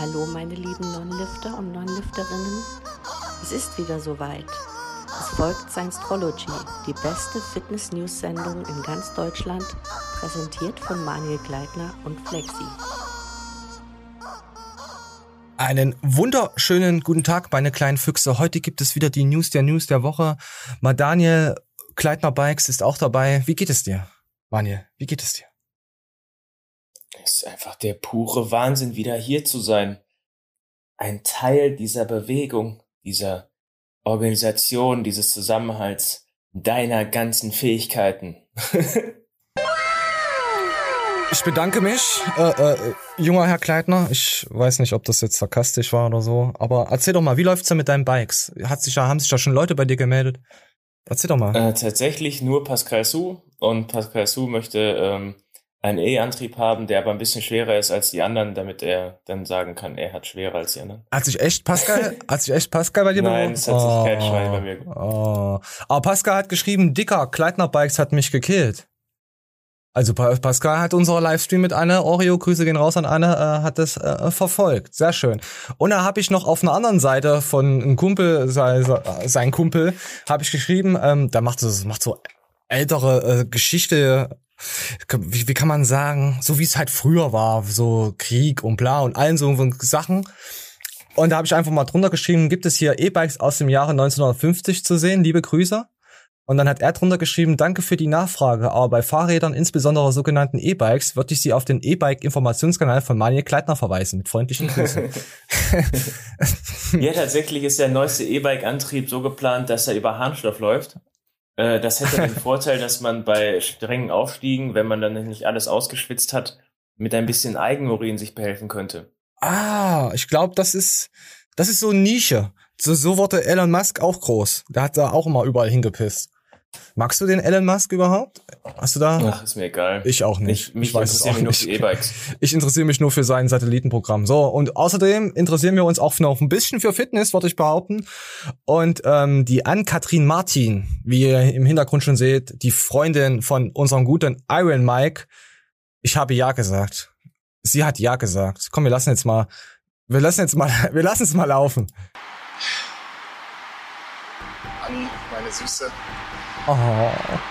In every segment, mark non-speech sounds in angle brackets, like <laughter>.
Hallo meine lieben Non-Lifter und Non-Lifterinnen. Es ist wieder soweit. Es folgt Science-Trology, die beste Fitness-News-Sendung in ganz Deutschland, präsentiert von Manuel Gleitner und Flexi. Einen wunderschönen guten Tag, meine kleinen Füchse. Heute gibt es wieder die News der News der Woche. Mal Daniel Kleitner Bikes ist auch dabei. Wie geht es dir, Daniel? Wie geht es dir? Ist einfach der pure Wahnsinn, wieder hier zu sein. Ein Teil dieser Bewegung, dieser Organisation, dieses Zusammenhalts, deiner ganzen Fähigkeiten. <laughs> Ich bedanke mich, äh, äh, junger Herr Kleitner. Ich weiß nicht, ob das jetzt sarkastisch war oder so, aber erzähl doch mal, wie läuft's denn mit deinen Bikes? Hat sich haben sich da schon Leute bei dir gemeldet? Erzähl doch mal. Äh, tatsächlich nur Pascal Su und Pascal Su möchte ähm, einen E-Antrieb haben, der aber ein bisschen schwerer ist als die anderen, damit er dann sagen kann, er hat schwerer als die anderen. Hat sich echt Pascal, <laughs> hat sich echt Pascal bei dir Nein, es hat sich oh, kein Schwein bei mir oh. Aber Pascal hat geschrieben, dicker, Kleidner Bikes hat mich gekillt. Also Pascal hat unser Livestream mit Anne, Oreo, Grüße gehen raus an Anne, äh, hat das äh, verfolgt. Sehr schön. Und da habe ich noch auf einer anderen Seite von einem Kumpel, sein, sein Kumpel, habe ich geschrieben, ähm, der macht so, macht so ältere äh, Geschichte, wie, wie kann man sagen, so wie es halt früher war, so Krieg und bla und allen so Sachen. Und da habe ich einfach mal drunter geschrieben, gibt es hier E-Bikes aus dem Jahre 1950 zu sehen, liebe Grüße. Und dann hat er drunter geschrieben, danke für die Nachfrage, aber bei Fahrrädern, insbesondere sogenannten E-Bikes, würde ich Sie auf den E-Bike-Informationskanal von Manuel Kleitner verweisen. Mit freundlichen Grüßen. <laughs> ja, tatsächlich ist der neueste E-Bike-Antrieb so geplant, dass er über Harnstoff läuft. Äh, das hätte den <laughs> Vorteil, dass man bei strengen Aufstiegen, wenn man dann nicht alles ausgeschwitzt hat, mit ein bisschen Eigenurin sich behelfen könnte. Ah, ich glaube, das ist, das ist so eine Nische. So, so wurde Elon Musk auch groß. Der hat da auch immer überall hingepisst. Magst du den Elon Musk überhaupt? Hast du da? Ach, ist mir egal. Ich auch nicht. Ich, mich ich weiß es auch nicht. E-Bikes. <laughs> Ich interessiere mich nur für sein Satellitenprogramm. So, und außerdem interessieren wir uns auch noch ein bisschen für Fitness, würde ich behaupten. Und ähm, die Ann-Kathrin Martin, wie ihr im Hintergrund schon seht, die Freundin von unserem guten Iron Mike. Ich habe Ja gesagt. Sie hat Ja gesagt. Komm, wir lassen jetzt mal, wir lassen jetzt mal, <laughs> wir lassen es mal laufen. Anni, meine Süße. Oh.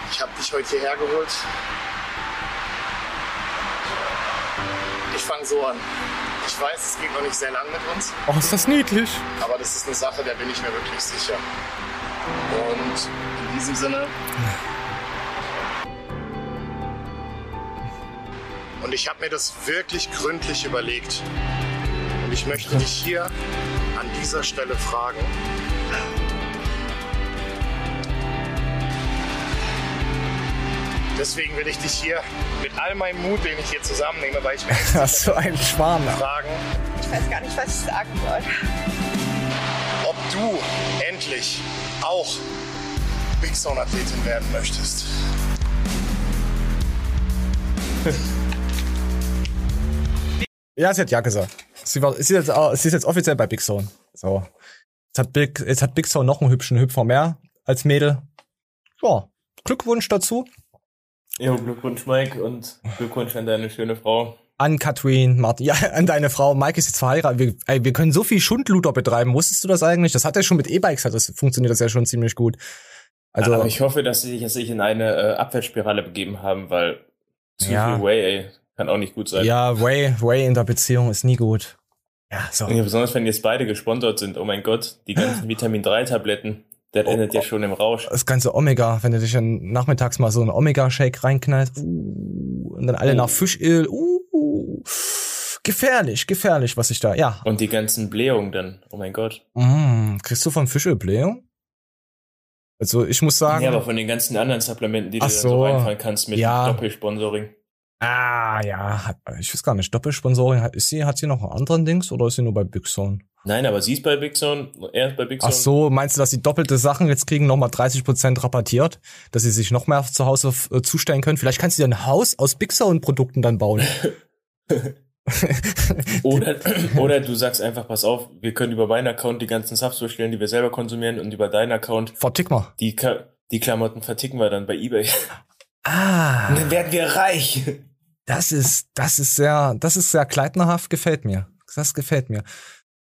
Ich habe dich heute hierher geholt. Ich fange so an. Ich weiß, es geht noch nicht sehr lang mit uns. Oh, ist das niedlich. Aber das ist eine Sache, der bin ich mir wirklich sicher. Und in diesem Sinne. Und ich habe mir das wirklich gründlich überlegt. Und ich möchte dich hier an dieser Stelle fragen, Deswegen will ich dich hier mit all meinem Mut, den ich hier zusammennehme, weil ich mir <laughs> Hast du einen Schwarm fragen. Ich weiß gar nicht, was ich sagen soll. Ob du endlich auch Big Zone Athletin werden möchtest. <laughs> Ja, sie hat ja gesagt. Sie, war, sie, ist, jetzt, sie ist jetzt offiziell bei Big Zone. So. Jetzt hat Big, jetzt hat Big Zone noch einen hübschen Hüpfer mehr als Mädel. Ja, Glückwunsch dazu. Jo, Glückwunsch, Mike, und Glückwunsch an deine schöne Frau. An Katrin, Martin, ja, an deine Frau. Mike ist jetzt verheiratet. Wir, ey, wir können so viel Schundluder betreiben. Wusstest du das eigentlich? Das hat ja schon mit E-Bikes, hat das funktioniert das ja schon ziemlich gut. Also, Aber ich hoffe, dass sie sich in eine äh, Abwärtsspirale begeben haben, weil zu Ja. viel Way, ey, kann auch nicht gut sein. ja, Way, Way in der Beziehung ist nie gut. Ja, so. Ja, besonders wenn jetzt beide gesponsert sind. Oh mein Gott, die ganzen <gasps> Vitamin 3 Tabletten. Das Oh, endet ja oh. schon im Rausch. Das ganze Omega, wenn du dich dann nachmittags mal so einen Omega-Shake reinknallst, uh, und dann alle Oh. nach Fischöl, uh, gefährlich, gefährlich, was ich da, ja. Und die ganzen Blähungen dann. Oh mein Gott. Mm, kriegst du von Fischöl Blähung? Also ich muss sagen, Ja, aber von den ganzen anderen Supplementen, die du so so. reinfallen kannst mit Ja. Doppelsponsoring. Ah ja, hat, ich weiß gar nicht, Doppelsponsoring, hat, ist sie, hat sie noch einen anderen Dings oder ist sie nur bei Big Zone? Nein, aber sie ist bei Big Zone, er ist bei Big Zone. Ach so, meinst du, dass sie doppelte Sachen jetzt kriegen, nochmal 30% rabattiert, dass sie sich noch mehr zu Hause äh, zustellen können? Vielleicht kannst du dir ein Haus aus Big Zone Produkten dann bauen. <laughs> <laughs> Oder, oder du sagst einfach, pass auf, wir können über meinen Account die ganzen Subs bestellen, die wir selber konsumieren und über deinen Account Vertick mal. die, die Klamotten verticken wir dann bei Ebay. Ah. Und dann werden wir reich. Das ist, das ist sehr, das ist sehr kleidnerhaft, gefällt mir. das gefällt mir.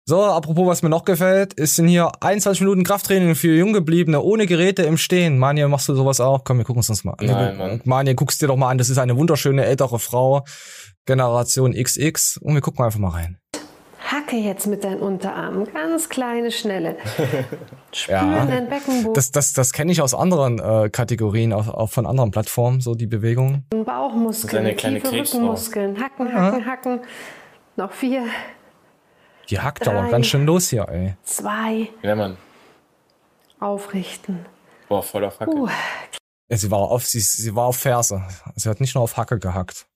So, apropos, was mir noch gefällt, ist sind hier 21 Minuten Krafttraining für Junggebliebene ohne Geräte im Stehen. Manje, machst du sowas auch? Komm, wir gucken uns das mal an. Nein, Mann. Manje, guckst dir doch mal an. Das ist eine wunderschöne ältere Frau, Generation XX. Und wir gucken einfach mal rein. Hacke jetzt mit deinen Unterarmen. Ganz kleine, schnelle. <laughs> Spür Ja. in deinen Beckenboden, Das, das, das kenne ich aus anderen äh, Kategorien, auch, auch von anderen Plattformen, so die Bewegung. Bauchmuskeln, Seine kleine tiefe Krebsfrau. Rückenmuskeln. Hacken, hacken, hacken. Noch vier, Die hackt aber Drei. ganz schön los hier, ey. zwei, Ja, Mann. aufrichten. Boah, voll auf Hacke. Uh, Ja, Sie war auf, sie, sie war auf Ferse. Sie hat nicht nur auf Hacke gehackt.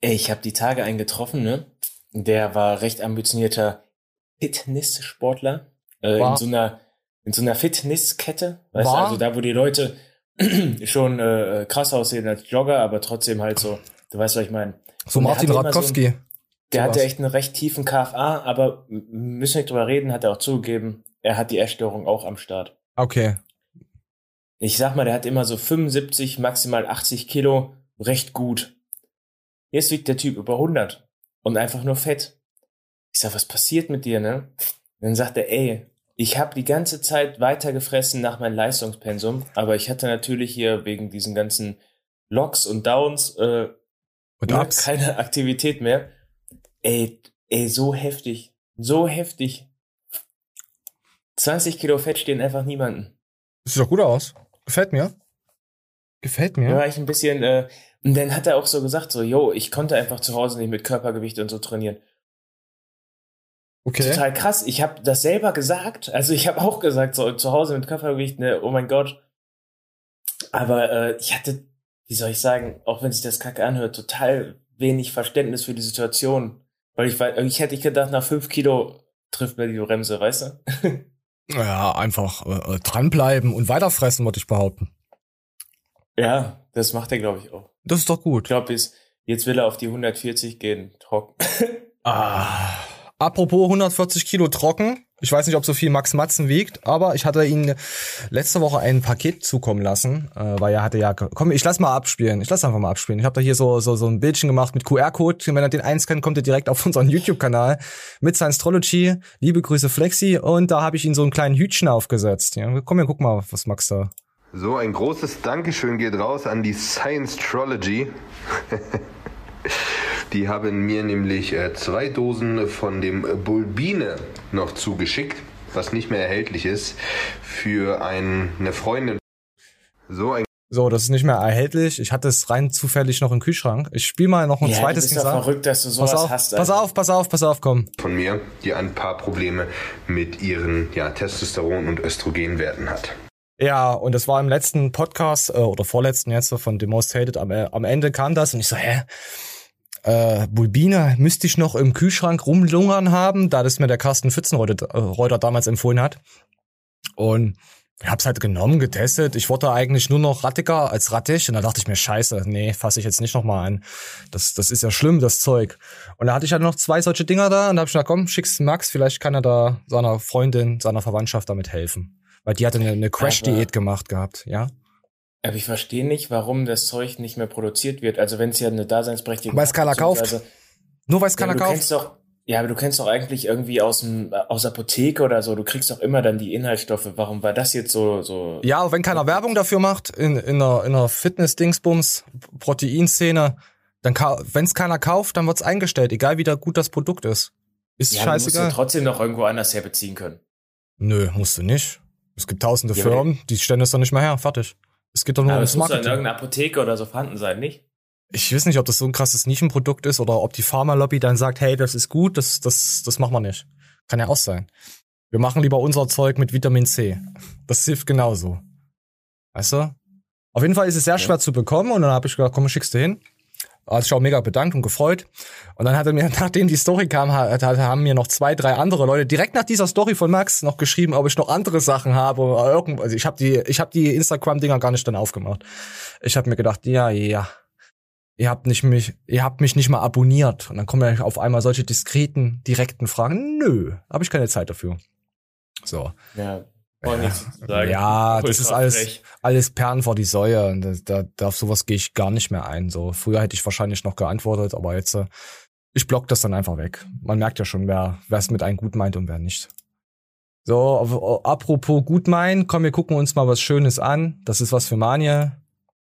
Ey, ich habe die Tage einen getroffen, ne? Der war recht ambitionierter Fitnesssportler. Äh, in so einer, in so einer Fitnesskette. Weißt War- du, also da, wo die Leute <clears throat> schon äh, krass aussehen als Jogger, aber trotzdem halt so, du weißt, was ich meine. So Martin Radkowski. Der Sowas. hatte echt einen recht tiefen KFA, aber müssen wir nicht drüber reden, hat er auch zugegeben, er hat die Essstörung auch am Start. Okay. Ich sag mal, der hat immer so 75, maximal 80 Kilo, recht gut. Jetzt wiegt der Typ über 100 und einfach nur fett. Ich sag, was passiert mit dir, ne? Dann sagt er, ey, ich habe die ganze Zeit weiter gefressen nach meinem Leistungspensum, aber ich hatte natürlich hier wegen diesen ganzen Locks und Downs äh, Und ne, keine Aktivität mehr. Ey, ey, so heftig, so heftig. 20 Kilo Fett stehen einfach niemanden. Sieht doch gut aus. Gefällt mir. Gefällt Da mir. war ich ein bisschen, äh, und dann hat er auch so gesagt, so, yo, ich konnte einfach zu Hause nicht mit Körpergewicht und so trainieren. Okay. Total krass. Ich habe das selber gesagt. Also ich habe auch gesagt, so zu Hause mit Körpergewicht, ne, oh mein Gott. Aber äh, ich hatte, wie soll ich sagen, auch wenn sich das kacke anhört, total wenig Verständnis für die Situation. Weil ich, ich hätte gedacht, nach fünf Kilo trifft mir die Bremse, weißt du? <laughs> Ja, einfach äh, äh, dranbleiben und weiterfressen, würde ich behaupten. ja, das macht er, glaube ich, auch. Das ist doch Ich gut. glaube, jetzt, jetzt will er auf die 140 gehen, trocken. <laughs> Ah. Apropos 140 Kilo trocken. Ich weiß nicht, ob so viel Max Matzen wiegt, aber ich hatte ihn letzte Woche ein Paket zukommen lassen, äh, weil er hatte ja, komm, ich lass mal abspielen. Ich lass einfach mal abspielen. Ich habe da hier so, so, so ein Bildchen gemacht mit QR-Code. Wenn er den einscannt, kommt er direkt auf <laughs> unseren YouTube-Kanal mit Science-Trology. Liebe Grüße Flexi. Und da habe ich ihn so einen kleinen Hütchen aufgesetzt. Ja, komm, wir guck mal, was Max da. So, ein großes Dankeschön geht raus an die Science Trology. <laughs> Die haben mir nämlich äh, zwei Dosen von dem Bulbine noch zugeschickt, was nicht mehr erhältlich ist, für ein, eine Freundin. So, ein So, das ist nicht mehr erhältlich. Ich hatte es rein zufällig noch im Kühlschrank. Ich spiele mal noch ein ja, zweites du bist Ding an. verrückt, dass du sowas Pass auf, hast. pass Alter. auf, pass auf, pass auf, komm. von mir, die ein paar Probleme mit ihren ja, Testosteron- und Östrogenwerten hat. Ja, und das war im letzten Podcast äh, oder vorletzten jetzt von The Most Hated. Am, äh, am Ende kam das und ich so, hä? Äh, Bulbina müsste ich noch im Kühlschrank rumlungern haben, da das mir der Carsten Pfützenreuter äh, damals empfohlen hat. Und ich hab's halt genommen, getestet. Ich wurde eigentlich nur noch rattiger als rattig. Und da dachte ich mir, scheiße, nee, fasse ich jetzt nicht nochmal an. Das, das ist ja schlimm, das Zeug. Und da hatte ich halt noch zwei solche Dinger da und da hab ich gedacht, komm, schick's Max, vielleicht kann er da seiner Freundin, seiner Verwandtschaft damit helfen. Weil die hatte eine, eine Crash-Diät gemacht gehabt, ja. Aber ich verstehe nicht, warum das Zeug nicht mehr produziert wird. Also wenn es ja eine Daseinsberechtigung Weil es keiner kauft. Nur weil es Ja, keiner du kauft. kennst doch, ja, aber du kennst doch eigentlich irgendwie aus dem aus Apotheke oder so. Du kriegst doch immer dann die Inhaltsstoffe. Warum war das jetzt so so? Ja, aber wenn keiner Werbung dafür macht, in, in einer, in einer Fitness-Dingsbums, Proteinszene, dann wenn es keiner kauft, dann wird's eingestellt, egal wie da gut das Produkt ist. Ist ja, du musst scheißegal. du trotzdem noch irgendwo anders herbeziehen können. Nö, musst du nicht. Es gibt tausende Ja, Firmen, die stellen das doch nicht mehr her. Fertig. Es geht doch nur aber ums es muss doch in Marketing. irgendeiner Apotheke oder so vorhanden sein, nicht? Ich weiß nicht, ob das so ein krasses Nischenprodukt ist oder ob die Pharmalobby dann sagt, hey, das ist gut, das, das, das machen wir nicht. Kann ja auch sein. Wir machen lieber unser Zeug mit Vitamin C. Das hilft genauso. Weißt du? Auf jeden Fall ist es sehr schwer zu bekommen und dann habe ich gedacht, komm, schickst du hin. Hat sich auch mega bedankt und gefreut. Und dann hat er mir, <laughs> nachdem die Story kam, hat, hat, haben mir noch zwei, drei andere Leute direkt nach dieser Story von Max noch geschrieben, ob ich noch andere Sachen habe. Also ich habe die, ich habe die Instagram-Dinger gar nicht dann aufgemacht. Ich habe mir gedacht, ja, ja, ihr habt nicht mich, ihr habt mich nicht mal abonniert. Und dann kommen ja auf einmal solche diskreten, direkten Fragen. Nö, habe ich keine Zeit dafür. So. Ja, zu sagen. Ja, <laughs> das ist alles, frech. alles Perlen vor die Säue. Und da, da, da auf sowas gehe ich gar nicht mehr ein. So früher hätte ich wahrscheinlich noch geantwortet, aber jetzt äh, ich block das dann einfach weg. Man merkt ja schon, wer es mit einem gut meint und wer nicht. So, apropos gut meinen, komm, wir gucken uns mal was Schönes an. Das ist was für Manje.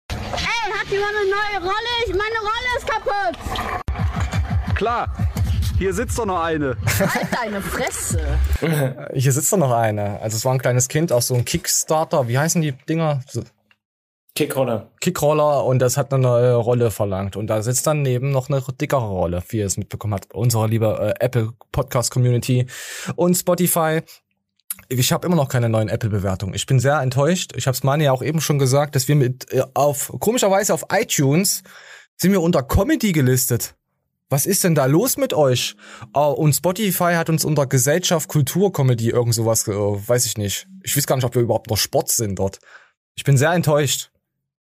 Ey, hat jemand eine neue Rolle? Meine Rolle ist kaputt. Klar. Hier sitzt doch noch eine. Halt deine Fresse. Hier sitzt doch noch eine. Also es war ein kleines Kind, auch so ein Kickstarter. Wie heißen die Dinger? Kickroller. Kickroller und das hat eine neue Rolle verlangt. Und da sitzt dann neben noch eine dickere Rolle, wie ihr es mitbekommen habt. Unsere liebe äh, Apple Podcast Community und Spotify. Ich habe immer noch keine neuen Apple-Bewertungen. Ich bin sehr enttäuscht. Ich habe es Mani ja auch eben schon gesagt, dass wir mit äh, auf komischerweise auf iTunes sind wir unter Comedy gelistet. Was ist denn da los mit euch? Uh, und Spotify hat uns unter Gesellschaft, Kultur, Comedy, irgend sowas, uh, weiß ich nicht. Ich weiß gar nicht, ob wir überhaupt noch Sport sind dort. Ich bin sehr enttäuscht.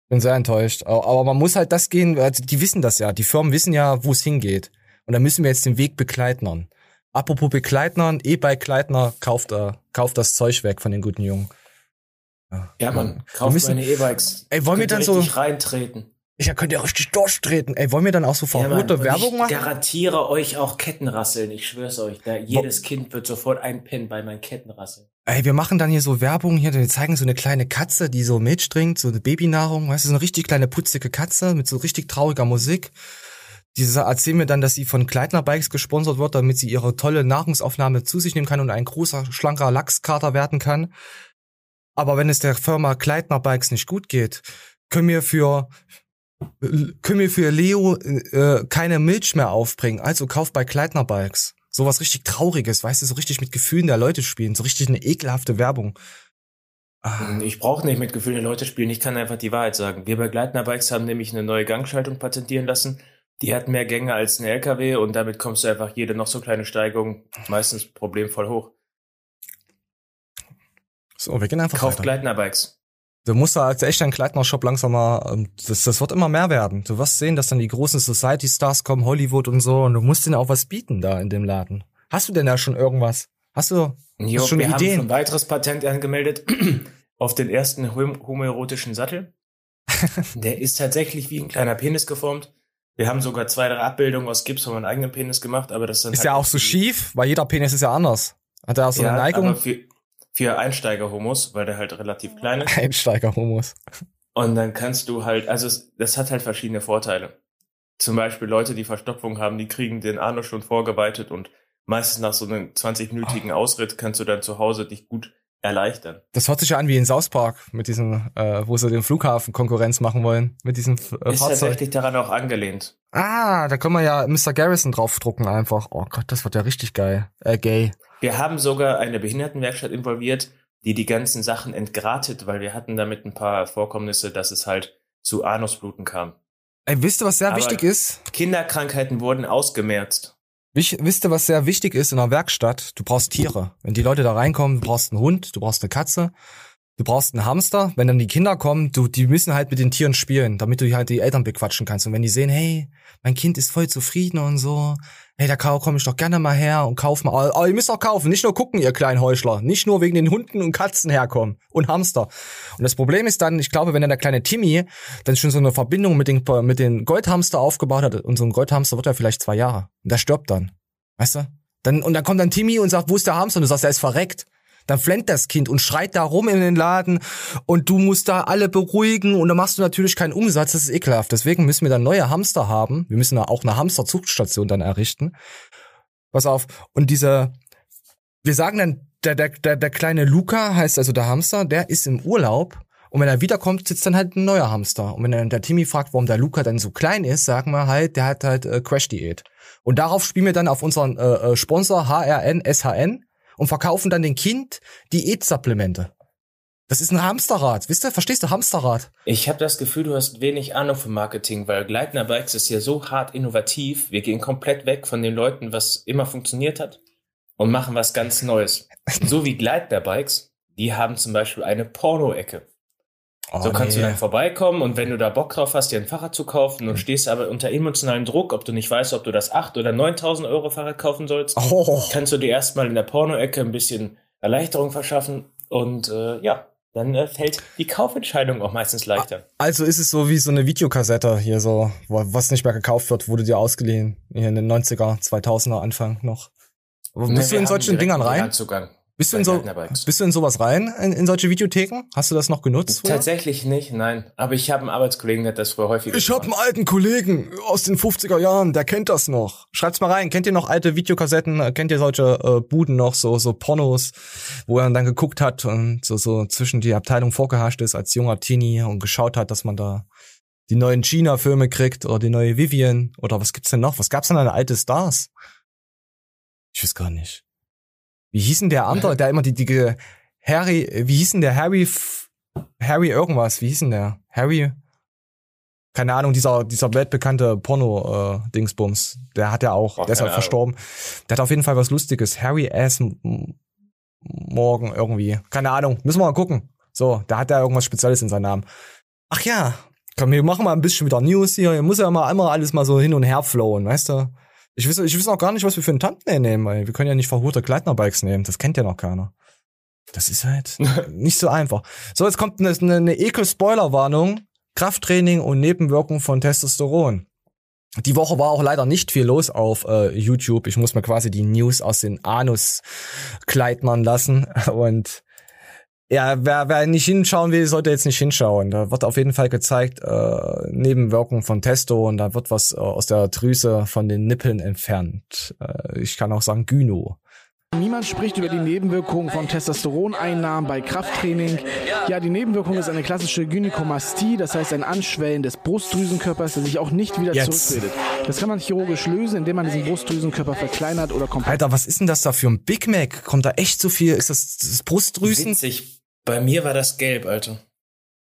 Bin sehr enttäuscht. Aber, aber man muss halt das gehen, also die wissen das ja. Die Firmen wissen ja, wo es hingeht. Und da müssen wir jetzt den Weg begleitern. Apropos Begleitnern, E-Bike-Leitner, kauft, uh, kauft das Zeug weg von den guten Jungen. Ja, ja man, kauft müssen, meine E-Bikes. Ey, wollen wir dann so reintreten? Ja, könnt ihr richtig durchtreten. Ey, wollen wir dann auch so verrote ja, Werbung machen? Ich garantiere euch auch Kettenrasseln. Ich schwör's euch. Da jedes Wo Kind wird sofort einpinnen bei meinen Kettenrasseln. Ey, wir machen dann hier so Werbung hier. Wir zeigen so eine kleine Katze, die so Milch trinkt, so eine Babynahrung. Weißt du, so eine richtig kleine putzige Katze mit so richtig trauriger Musik. Diese erzählen mir dann, dass sie von Kleidner Bikes gesponsert wird, damit sie ihre tolle Nahrungsaufnahme zu sich nehmen kann und ein großer, schlanker Lachskater werden kann. Aber wenn es der Firma Kleidner Bikes nicht gut geht, können wir für können wir für Leo äh, keine Milch mehr aufbringen. Also kauf bei Kleidner Bikes. Sowas richtig Trauriges, weißt du, so richtig mit Gefühlen der Leute spielen, so richtig eine ekelhafte Werbung. Ah. Ich brauche nicht mit Gefühlen der Leute spielen, ich kann einfach die Wahrheit sagen. Wir bei Gleitner Bikes haben nämlich eine neue Gangschaltung patentieren lassen. Die hat mehr Gänge als ein LKW und damit kommst du einfach jede noch so kleine Steigung meistens problemvoll hoch. So, wir gehen einfach Kauft Gleitner Bikes. Du musst da als echt ein Kleidner-Shop langsam mal, ähm, das, das wird immer mehr werden. Du wirst sehen, dass dann die großen Society-Stars kommen, Hollywood und so, und du musst denen auch was bieten da in dem Laden. Hast du denn da schon irgendwas? Hast du jo, schon wir Ideen? Wir haben ein weiteres Patent angemeldet <clears throat> auf den ersten homoerotischen Sattel. <laughs> Der ist tatsächlich wie ein kleiner Penis geformt. Wir haben sogar zwei, drei Abbildungen aus Gips von meinem eigenen Penis gemacht, aber das dann Ist halt ja auch so schief, weil jeder Penis ist ja anders. Hat er auch so ja, eine Neigung? Für, für Einsteiger-Homos, weil der halt relativ klein ist. Einsteiger-Homos. Und dann kannst du halt, also das hat halt verschiedene Vorteile. Zum Beispiel Leute, die Verstopfung haben, die kriegen den Anus schon vorgeweitet und meistens nach so einem 20-minütigen Ausritt kannst du dann zu Hause dich gut erleichtern. Das hört sich ja an wie in South Park mit diesem, äh, wo sie den Flughafen Konkurrenz machen wollen, mit diesem äh, Ist Fahrzeug. tatsächlich daran auch angelehnt. Ah, da können wir ja Mr. Garrison draufdrucken einfach. Oh Gott, das wird ja richtig geil. Äh, gay. Wir haben sogar eine Behindertenwerkstatt involviert, die die ganzen Sachen entgratet, weil wir hatten damit ein paar Vorkommnisse, dass es halt zu Anusbluten kam. Ey, wisst ihr, was sehr Aber wichtig ist? Kinderkrankheiten wurden ausgemerzt. Wisst ihr, was sehr wichtig ist in einer Werkstatt? Du brauchst Tiere. Wenn die Leute da reinkommen, du brauchst einen Hund, du brauchst eine Katze, du brauchst einen Hamster. Wenn dann die Kinder kommen, du, die müssen halt mit den Tieren spielen, damit du halt die Eltern bequatschen kannst. Und wenn die sehen, hey, mein Kind ist voll zufrieden und so, hey, da komme ich doch gerne mal her und kauf mal. Aber ihr müsst auch kaufen, nicht nur gucken, ihr kleinen Heuchler. Nicht nur wegen den Hunden und Katzen herkommen und Hamster. Und das Problem ist dann, ich glaube, wenn dann der kleine Timmy dann schon so eine Verbindung mit den, mit den Goldhamster aufgebaut hat, und so ein Goldhamster wird ja vielleicht zwei Jahre. Und der stirbt dann. Weißt du? Dann, und dann kommt dann Timmy und sagt, wo ist der Hamster? Und du sagst, er ist verreckt. Dann flennt das Kind und schreit da rum in den Laden und du musst da alle beruhigen und dann machst du natürlich keinen Umsatz, das ist ekelhaft. Deswegen müssen wir dann neue Hamster haben. Wir müssen da auch eine Hamsterzuchtstation dann errichten. Pass auf. Und diese, wir sagen dann, der, der, der, der kleine Luca heißt also der Hamster, der ist im Urlaub und wenn er wiederkommt, sitzt dann halt ein neuer Hamster. Und wenn dann der Timmy fragt, warum der Luca dann so klein ist, sagen wir halt, der hat halt äh, Crash-Diät. Und darauf spielen wir dann auf unseren äh, äh Sponsor HRN SHN und verkaufen dann den Kind Diätsupplemente. Das ist ein Hamsterrad. Wisst ihr, verstehst du Hamsterrad? Ich habe das Gefühl, du hast wenig Ahnung vom Marketing, weil Gleitner Bikes ist ja so hart innovativ. Wir gehen komplett weg von den Leuten, was immer funktioniert hat und machen was ganz Neues. so wie Gleitner Bikes, die haben zum Beispiel eine Porno-Ecke. Oh, so kannst nee. du dann vorbeikommen und wenn du da Bock drauf hast, dir ein Fahrrad zu kaufen und stehst aber unter emotionalen Druck, ob du nicht weißt, ob du das 8 oder 9000 Euro Fahrrad kaufen sollst, oh. kannst du dir erstmal in der Porno-Ecke ein bisschen Erleichterung verschaffen und äh, ja, dann äh, fällt die Kaufentscheidung auch meistens leichter. Also ist es so wie so eine Videokassette hier so, was nicht mehr gekauft wird, wurde dir ausgeliehen. Hier in den 90er, 2000er Anfang noch. Bist du in solchen Dingern rein? Zugang. Bist du, in so, bist du in sowas rein, in, in solche Videotheken? Hast du das noch genutzt? Früher? Tatsächlich nicht, nein. Aber ich habe einen Arbeitskollegen, der hat das früher häufig Ich habe einen alten Kollegen aus den 50er Jahren, der kennt das noch. Schreibt's mal rein. Kennt ihr noch alte Videokassetten? Kennt ihr solche äh, Buden noch, so, so Pornos, wo er dann geguckt hat und so, so zwischen die Abteilung vorgehascht ist als junger Teenie und geschaut hat, dass man da die neuen China-Filme kriegt oder die neue Vivian oder was gibt's denn noch? Was gab's denn an alte Stars? Ich weiß gar nicht. Wie hieß denn der andere, der immer die, die Harry, wie hieß denn der Harry, Harry irgendwas, wie hieß denn der? Harry, keine Ahnung, dieser, dieser weltbekannte Porno-Dingsbums, äh, der hat ja auch, oh, der ist halt verstorben. Der hat auf jeden Fall was Lustiges. Harry S. Morgan irgendwie. Keine Ahnung, müssen wir mal gucken. So, da hat er irgendwas Spezielles in seinem Namen. Ach ja, komm, wir machen mal ein bisschen wieder News hier. Hier muss ja mal einmal alles mal so hin und her flowen, weißt du? Ich weiß, ich weiß auch gar nicht, was wir für einen Thumbnail nehmen, weil wir können ja nicht verhurte Gleitnerbikes nehmen. Das kennt ja noch keiner. Das ist halt <laughs> nicht so einfach. So, jetzt kommt eine, eine Ekel-Spoiler-Warnung. Krafttraining und Nebenwirkung von Testosteron. Die Woche war auch leider nicht viel los auf äh, YouTube. Ich muss mir quasi die News aus den Anus kleidnern lassen. <laughs> Und ja, wer, wer nicht hinschauen will, sollte jetzt nicht hinschauen. Da wird auf jeden Fall gezeigt, äh, Nebenwirkungen von Testo und da wird was äh, aus der Drüse von den Nippeln entfernt. Äh, ich kann auch sagen Gyno. Niemand spricht über die Nebenwirkungen von Testosteroneinnahmen bei Krafttraining. Ja, die Nebenwirkung ist eine klassische Gynäkomastie, das heißt ein Anschwellen des Brustdrüsenkörpers, der sich auch nicht wieder Jetzt. zurückbildet. Das kann man chirurgisch lösen, indem man diesen Brustdrüsenkörper verkleinert oder komplett. Alter, was ist denn das da für ein Big Mac? Kommt da echt so viel? Ist das, das Brustdrüsen? Witzig. Bei mir war das gelb, Alter.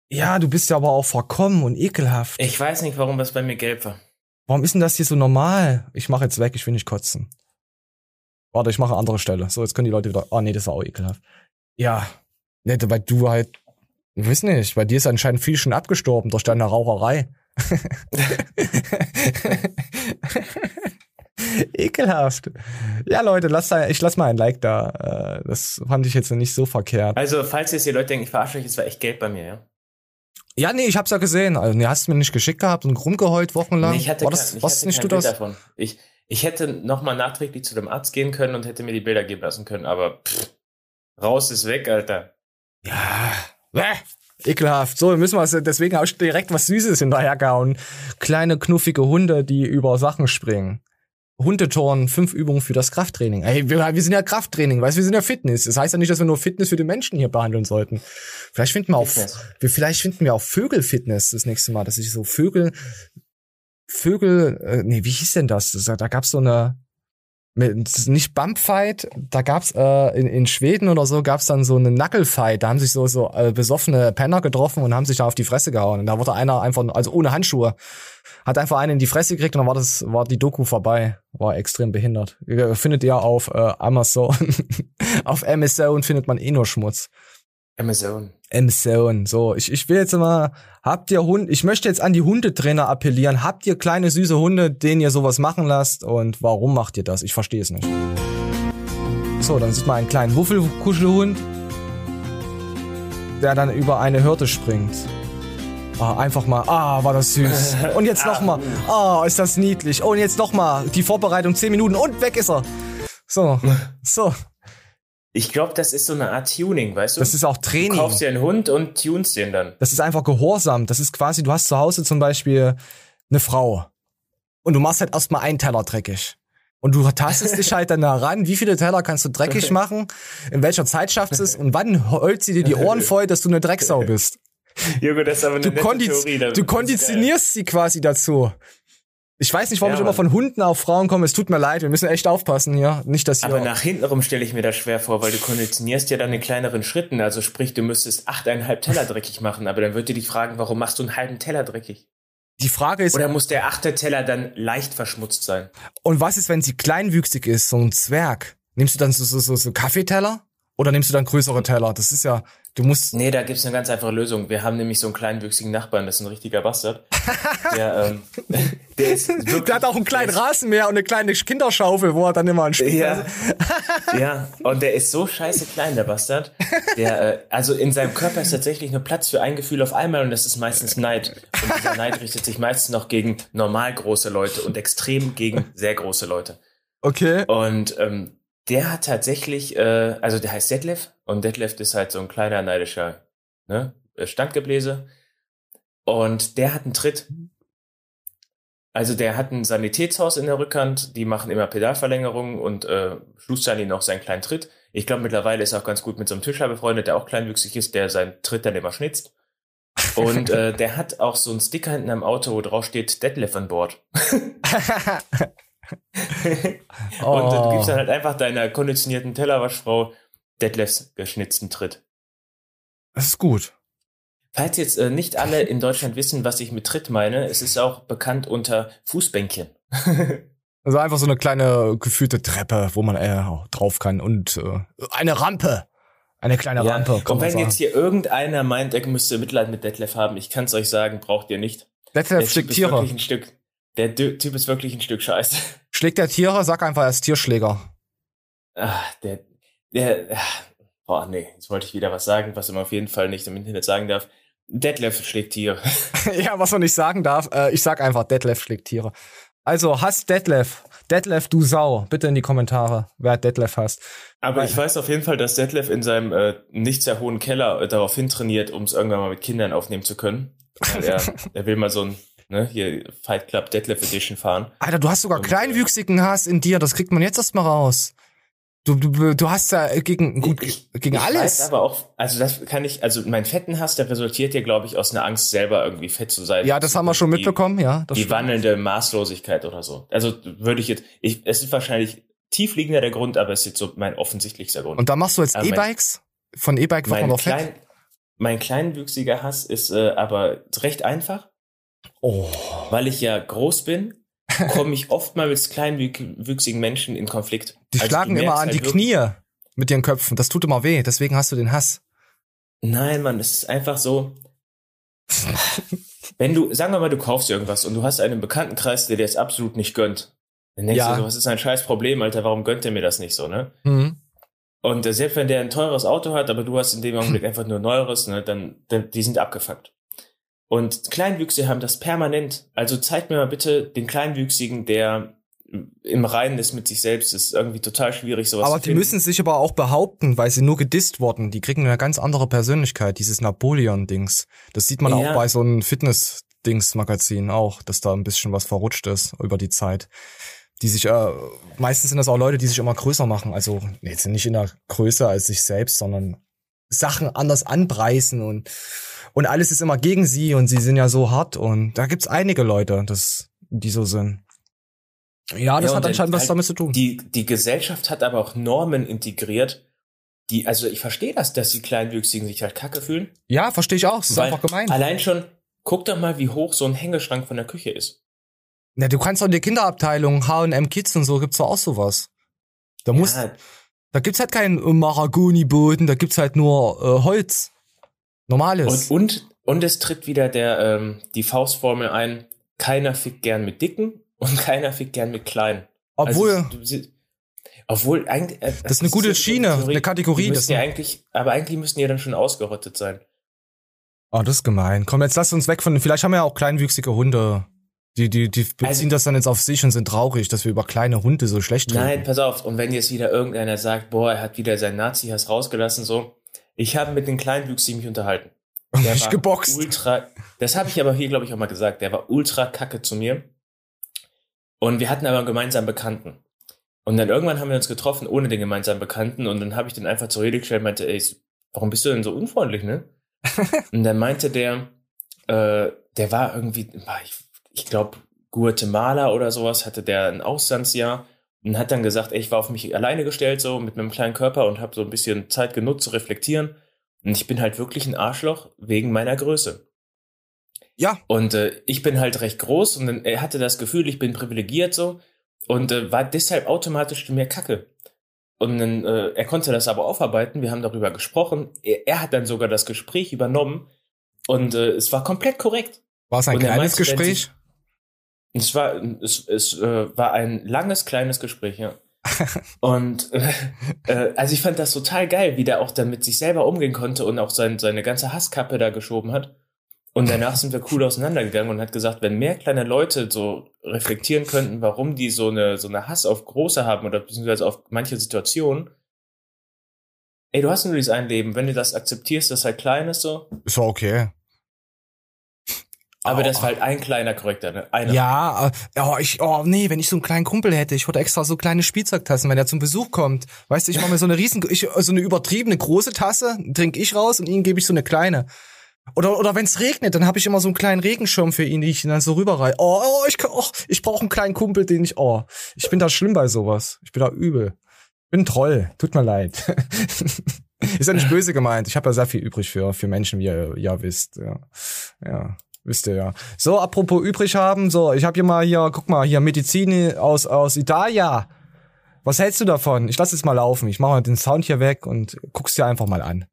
Ja, du bist ja aber auch verkommen und ekelhaft. Ich weiß nicht, warum das bei mir gelb war. Warum ist denn das hier so normal? Ich mache jetzt weg, ich will nicht kotzen. Warte, ich mache eine andere Stelle. So, jetzt können die Leute wieder. Oh nee, das war auch ekelhaft. Ja. Nette, weil du halt. Ich weiß nicht, bei dir ist anscheinend viel schon abgestorben durch deine Raucherei. <laughs> <laughs> <laughs> Ekelhaft. Ja, Leute, lasst da, ich lass mal ein Like da. Äh, das fand ich jetzt nicht so verkehrt. Also, falls jetzt die Leute denken, ich verarsche euch, es war echt Geld bei mir, ja? Ja, nee, ich hab's ja gesehen. Also, nee, hast du mir nicht geschickt gehabt und rumgeheult wochenlang? Nee, ich hatte, war das, kein, ich was hatte nicht du das? davon. Ich, ich hätte nochmal nachträglich zu dem Arzt gehen können und hätte mir die Bilder geben lassen können, aber pff, raus ist weg, Alter. Ja, Bäh. Ekelhaft. So, müssen wir deswegen auch direkt was Süßes hinterhergehauen. Kleine knuffige Hunde, die über Sachen springen. Hundetorn, fünf Übungen für das Krafttraining. Ey, wir, wir sind ja Krafttraining, weißt wir sind ja Fitness. Das heißt ja nicht, dass wir nur Fitness für die Menschen hier behandeln sollten. Vielleicht finden wir auch, wir, vielleicht finden wir auch Vögelfitness das nächste Mal, dass ich so Vögel, Vögel, äh, nee, wie hieß denn das? das da gab's so eine, nicht Bumpfight, da gab's äh, in, in Schweden oder so gab's dann so eine Knucklefight, da haben sich so so äh, besoffene Penner getroffen und haben sich da auf die Fresse gehauen und da wurde einer einfach also ohne Handschuhe hat einfach einen in die Fresse gekriegt und dann war das war die Doku vorbei, war extrem behindert. Findet ihr auf äh, Amazon <laughs> auf Amazon findet man eh nur Schmutz. Amazon. Amazon. So, ich, ich will jetzt mal, habt ihr Hund, ich möchte jetzt an die Hundetrainer appellieren. Habt ihr kleine süße Hunde, denen ihr sowas machen lasst? Und warum macht ihr das? Ich verstehe es nicht. So, dann sieht man einen kleinen Wuffelkuschelhund, der dann über eine Hürde springt. Ah, einfach mal, ah, war das süß. Und jetzt nochmal, ah, ist das niedlich. Oh, und jetzt nochmal, die Vorbereitung 10 Minuten und weg ist er. So, so. Ich glaube, das ist so eine Art Tuning, weißt du? Das ist auch Training. Du kaufst dir einen Hund und tunst den dann. Das ist einfach Gehorsam. Das ist quasi, du hast zu Hause zum Beispiel eine Frau. Und du machst halt erstmal einen Teller dreckig. Und du tastest dich halt dann daran, wie viele Teller kannst du dreckig <laughs> machen, in welcher Zeit schaffst du es und wann heult sie dir die Ohren voll, dass du eine Drecksau bist. Junge, das ist aber eine du, kondiz Theorie, du konditionierst sie quasi dazu. Ich weiß nicht, warum ja, ich immer von Hunden auf Frauen komme. Es tut mir leid, wir müssen echt aufpassen hier. Nicht, dass hier Aber nach hintenrum stelle ich mir das schwer vor, weil du konditionierst ja dann in kleineren Schritten. Also sprich, du müsstest achteinhalb Teller dreckig machen, aber dann wird dir die fragen, warum machst du einen halben Teller dreckig? Die Frage ist. Oder muss der achte Teller dann leicht verschmutzt sein? Und was ist, wenn sie kleinwüchsig ist, so ein Zwerg? Nimmst du dann so, so, so, so Kaffeeteller? Oder nimmst du dann größere Teller? Das ist ja, du musst. Nee, da gibt's eine ganz einfache Lösung. Wir haben nämlich so einen kleinwüchsigen Nachbarn, das ist ein richtiger Bastard. <laughs> der, ähm, <laughs> der, ist wirklich, der hat auch einen kleinen Rasenmäher und eine kleine Kinderschaufel, wo er dann immer ein Spiel Ja, <laughs> ja, und der ist so scheiße klein, der Bastard. Der, äh, also in seinem Körper ist tatsächlich nur Platz für ein Gefühl auf einmal und das ist meistens Neid. Und dieser Neid richtet sich meistens noch gegen normal große Leute und extrem gegen sehr große Leute. Okay. Und ähm, der hat tatsächlich, äh, also der heißt Detlef und Detlef ist halt so ein kleiner neidischer ne, Standgebläse und der hat einen Tritt. Also der hat ein Sanitätshaus in der Rückhand, die machen immer Pedalverlängerungen und äh, schustern ihn noch seinen kleinen Tritt. Ich glaube mittlerweile ist er auch ganz gut mit so einem Tischler befreundet, der auch kleinwüchsig ist, der seinen Tritt dann immer schnitzt. Und äh, der hat auch so einen Sticker hinten am Auto, wo drauf steht Detlef an Bord. <laughs> <laughs> oh. <laughs> Und du gibst dann halt einfach deiner konditionierten Tellerwaschfrau Detlefs geschnitzten Tritt. Das ist gut. Falls jetzt äh, nicht alle in Deutschland wissen, was ich mit Tritt meine, es ist auch bekannt unter Fußbänkchen. <laughs> also einfach so eine kleine geführte Treppe, wo man äh, drauf kann und äh, eine Rampe. Eine kleine ja, Rampe. Und wenn jetzt hier irgendeiner meint, er müsste Mitleid mit Detlef haben, ich kann es euch sagen, braucht ihr nicht. Detlef schlägt Tiere. Ein Stück, der Typ ist wirklich ein Stück Scheiße. <laughs> Schlägt der Tiere? Sag einfach, er ist Tierschläger. Ach, der, der, boah, nee, jetzt wollte ich wieder was sagen, was man auf jeden Fall nicht im Internet sagen darf. Detlef schlägt Tiere. <laughs> <laughs> ja, was man nicht sagen darf, äh, ich sag einfach, Detlef schlägt Tiere. Also, hasst Detlef. Detlef, du Sau. Bitte in die Kommentare, wer Detlef hasst. Aber ich weiß auf jeden Fall, dass Detlef in seinem äh, nicht sehr hohen Keller äh, darauf hintrainiert, um es irgendwann mal mit Kindern aufnehmen zu können. Er, er will mal so ein ne, hier Fight Club Deadlift Edition fahren. Alter, du hast sogar und, kleinwüchsigen Hass in dir, das kriegt man jetzt erstmal raus. Du, du, du hast ja gegen, gut, ich, gegen ich alles. Weiß aber auch, also das kann ich, also mein fetten Hass, der resultiert ja, glaube ich, aus einer Angst, selber irgendwie fett zu sein. Ja, das haben wir schon die, mitbekommen, ja. die stimmt. wandelnde Maßlosigkeit oder so. Also würde ich jetzt, ich, es ist wahrscheinlich tiefliegender der Grund, aber es ist jetzt so mein offensichtlichster Grund. Und da machst du jetzt E-Bikes? Von E-Bike wird man noch klein, fett? Mein kleinwüchsiger Hass ist äh, aber recht einfach. Oh. Weil ich ja groß bin, komme ich oft mal mit kleinwüchsigen Menschen in Konflikt. Die also schlagen immer an halt die Knie mit ihren Köpfen. Das tut immer weh. Deswegen hast du den Hass. Nein, Mann, es ist einfach so. wenn du, sagen wir mal, du kaufst irgendwas und du hast einen Bekanntenkreis, der dir das absolut nicht gönnt. Dann denkst ja. du so, was ist ein scheiß Problem, Alter, warum gönnt er mir das nicht so, ne? Mhm. Und äh, selbst wenn der ein teures Auto hat, aber du hast in dem Augenblick einfach nur neueres, ne, dann, dann die sind abgefuckt. Und Kleinwüchsige haben das permanent. Also zeig mir mal bitte den Kleinwüchsigen, der im Reinen ist mit sich selbst, ist irgendwie total schwierig, sowas Aber die müssen sich aber auch behaupten, weil sie nur gedisst wurden. Die kriegen eine ganz andere Persönlichkeit, dieses Napoleon-Dings. Das sieht man ja. auch bei so einem Fitness-Dings-Magazin auch, dass da ein bisschen was verrutscht ist über die Zeit. Die sich, äh, meistens sind das auch Leute, die sich immer größer machen. Also jetzt nicht in der Größe als sich selbst, sondern Sachen anders anpreisen und und alles ist immer gegen sie und sie sind ja so hart und da gibt's einige Leute, das, die so sind. Ja, das ja, hat anscheinend was halt damit zu tun. Die, die Gesellschaft hat aber auch Normen integriert, die, also ich verstehe das, dass die Kleinwüchsigen sich halt kacke fühlen. Ja, verstehe ich auch. Das ist einfach gemein. Allein schon, guck doch mal, wie hoch so ein Hängeschrank von der Küche ist. Na, du kannst doch in der Kinderabteilung, H&M Kids und so, gibt's doch auch sowas. Da ja. muss, da gibt's halt keinen Mahagoni-Boden, da gibt's halt nur äh, Holz. Normales. Und, und, und es tritt wieder der, ähm, die Faustformel ein, keiner fickt gern mit Dicken <laughs> und keiner fickt gern mit Kleinen. Obwohl. Also, du, obwohl eigentlich. Äh, das ist eine gute Schiene, Theorie, eine Kategorie. Das ja eigentlich, aber eigentlich müssten die ja dann schon ausgerottet sein. Oh, das ist gemein. Komm, jetzt lass uns weg von. Vielleicht haben wir ja auch kleinwüchsige Hunde. Die, die, die beziehen also, das dann jetzt auf sich und sind traurig, dass wir über kleine Hunde so schlecht reden. Nein, pass auf. Und wenn jetzt wieder irgendeiner sagt, boah, er hat wieder seinen Nazi-Hass rausgelassen, so, ich habe mit den Kleinwüchsigen mich unterhalten. <laughs> Der mich war geboxt. ultra, das habe ich aber hier, glaube ich, auch mal gesagt, der war ultra kacke zu mir. Und wir hatten aber einen gemeinsamen Bekannten. Und dann irgendwann haben wir uns getroffen ohne den gemeinsamen Bekannten und dann habe ich den einfach zur Rede gestellt und meinte, ey, warum bist du denn so unfreundlich, ne? <laughs> und dann meinte der, äh, der war irgendwie, ich, ich glaube, Guatemala oder sowas, hatte der ein Auslandsjahr und hat dann gesagt, ey, ich war auf mich alleine gestellt, so mit meinem kleinen Körper und habe so ein bisschen Zeit genutzt zu reflektieren. Und ich bin halt wirklich ein Arschloch wegen meiner Größe. Ja. Und äh, ich bin halt recht groß und dann, er hatte das Gefühl, ich bin privilegiert so und äh, war deshalb automatisch mehr Kacke. Und dann, äh, er konnte das aber aufarbeiten, wir haben darüber gesprochen. Er, er hat dann sogar das Gespräch übernommen und äh, es war komplett korrekt. War es ein Und kleines meinte, Gespräch? Es war, es, es äh, war ein langes, kleines Gespräch, ja. <laughs> und äh, äh, also ich fand das total geil, wie der auch dann mit sich selber umgehen konnte und auch sein, seine ganze Hasskappe da geschoben hat. Und danach sind wir cool auseinandergegangen und hat gesagt, wenn mehr kleine Leute so reflektieren könnten, warum die so eine, so eine Hass auf Große haben oder beziehungsweise auf manche Situationen, ey, du hast nur dieses ein Leben, wenn du das akzeptierst, dass halt klein ist so, Ist doch okay. Aber Oh. das war halt ein kleiner Korrekter, ne? Einer. Ja, äh, oh, ich, oh nee, wenn ich so einen kleinen Kumpel hätte, ich würde extra so kleine Spielzeugtassen, wenn er zum Besuch kommt. Weißt du, ich mache mir so eine riesen, ich, so eine übertriebene große Tasse, trinke ich raus und ihm gebe ich so eine kleine. Oder, oder wenn es regnet, dann habe ich immer so einen kleinen Regenschirm für ihn, die ich dann so rüberreihe. Oh, oh, ich, kann- oh, ich brauche einen kleinen Kumpel, den ich, oh, ich bin da schlimm bei sowas. Ich bin da übel. Ich bin ein Troll, tut mir leid. <laughs> Ist ja nicht böse gemeint. Ich habe ja sehr viel übrig für, für Menschen, wie ihr ja wisst. Ja. ja. Wisst ihr ja. So, apropos übrig haben, so, ich habe hier mal hier, guck mal, hier Medizin aus, aus Italien. Was hältst du davon? Ich lass jetzt mal laufen. Ich mache mal den Sound hier weg und guck's dir einfach mal an.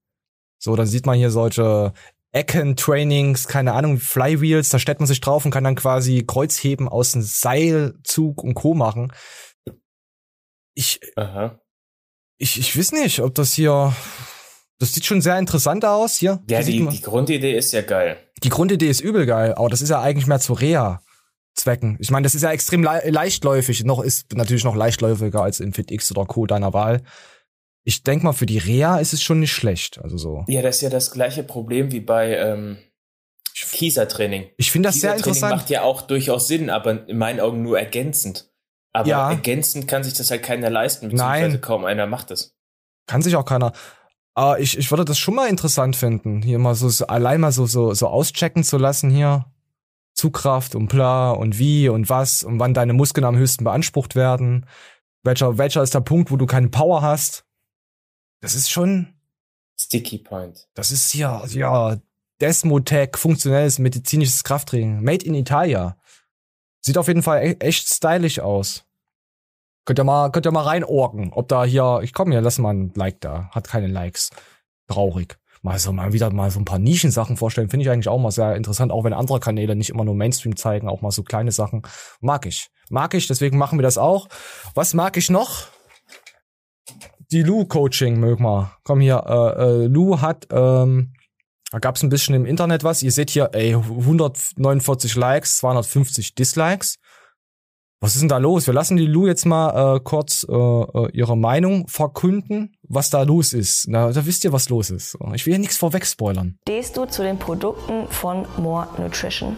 So, dann sieht man hier solche Ecken-Trainings, keine Ahnung, Flywheels, da stellt man sich drauf und kann dann quasi Kreuzheben aus dem Seilzug und Co. machen. Ich, Aha. ich, ich weiß nicht, ob das hier, das sieht schon sehr interessant aus hier. Ja, die, die Grundidee ist ja geil. Die Grundidee ist übel geil, aber das ist ja eigentlich mehr zu Reha-Zwecken. Ich meine, das ist ja extrem le leichtläufig. Noch ist natürlich noch leichtläufiger als in FitX oder Co. deiner Wahl. Ich denk mal, für die Reha ist es schon nicht schlecht. Also so. Ja, das ist ja das gleiche Problem wie bei ähm, Kiesertraining. Ich finde das sehr Kiesertraining interessant. macht ja auch durchaus Sinn, aber in meinen Augen nur ergänzend. Aber Ja. ergänzend kann sich das halt keiner leisten, beziehungsweise Nein. kaum einer macht es. Kann sich auch keiner. Aber ich, ich würde das schon mal interessant finden, hier mal so, so allein mal so, so, so auschecken zu lassen hier. Zugkraft und bla und wie und was und wann deine Muskeln am höchsten beansprucht werden. Welcher, welcher ist der Punkt, wo du keine Power hast? Das ist schon, Sticky Point. Das ist ja, ja, Desmotec, funktionelles medizinisches Krafttraining. Made in Italia. Sieht auf jeden Fall e echt stylisch aus. Könnt ihr mal, könnt ihr mal reinorgen, ob da hier, ich komm hier, lass mal ein Like da. Hat keine Likes. Traurig. Mal so, mal wieder mal so ein paar Nischensachen vorstellen, finde ich eigentlich auch mal sehr interessant, auch wenn andere Kanäle nicht immer nur Mainstream zeigen, auch mal so kleine Sachen. Mag ich. Mag ich, deswegen machen wir das auch. Was mag ich noch? Die Lu-Coaching mögen wir. Komm hier, äh, äh, Lu hat, ähm, da gab's ein bisschen im Internet was. Ihr seht hier, ey, 149 Likes, 250 Dislikes. Was ist denn da los? Wir lassen die Lu jetzt mal äh, kurz äh, äh, ihre Meinung verkünden, was da los ist. Na, da wisst ihr, was los ist. Ich will ja nichts vorweg spoilern. stehst du zu den Produkten von More Nutrition.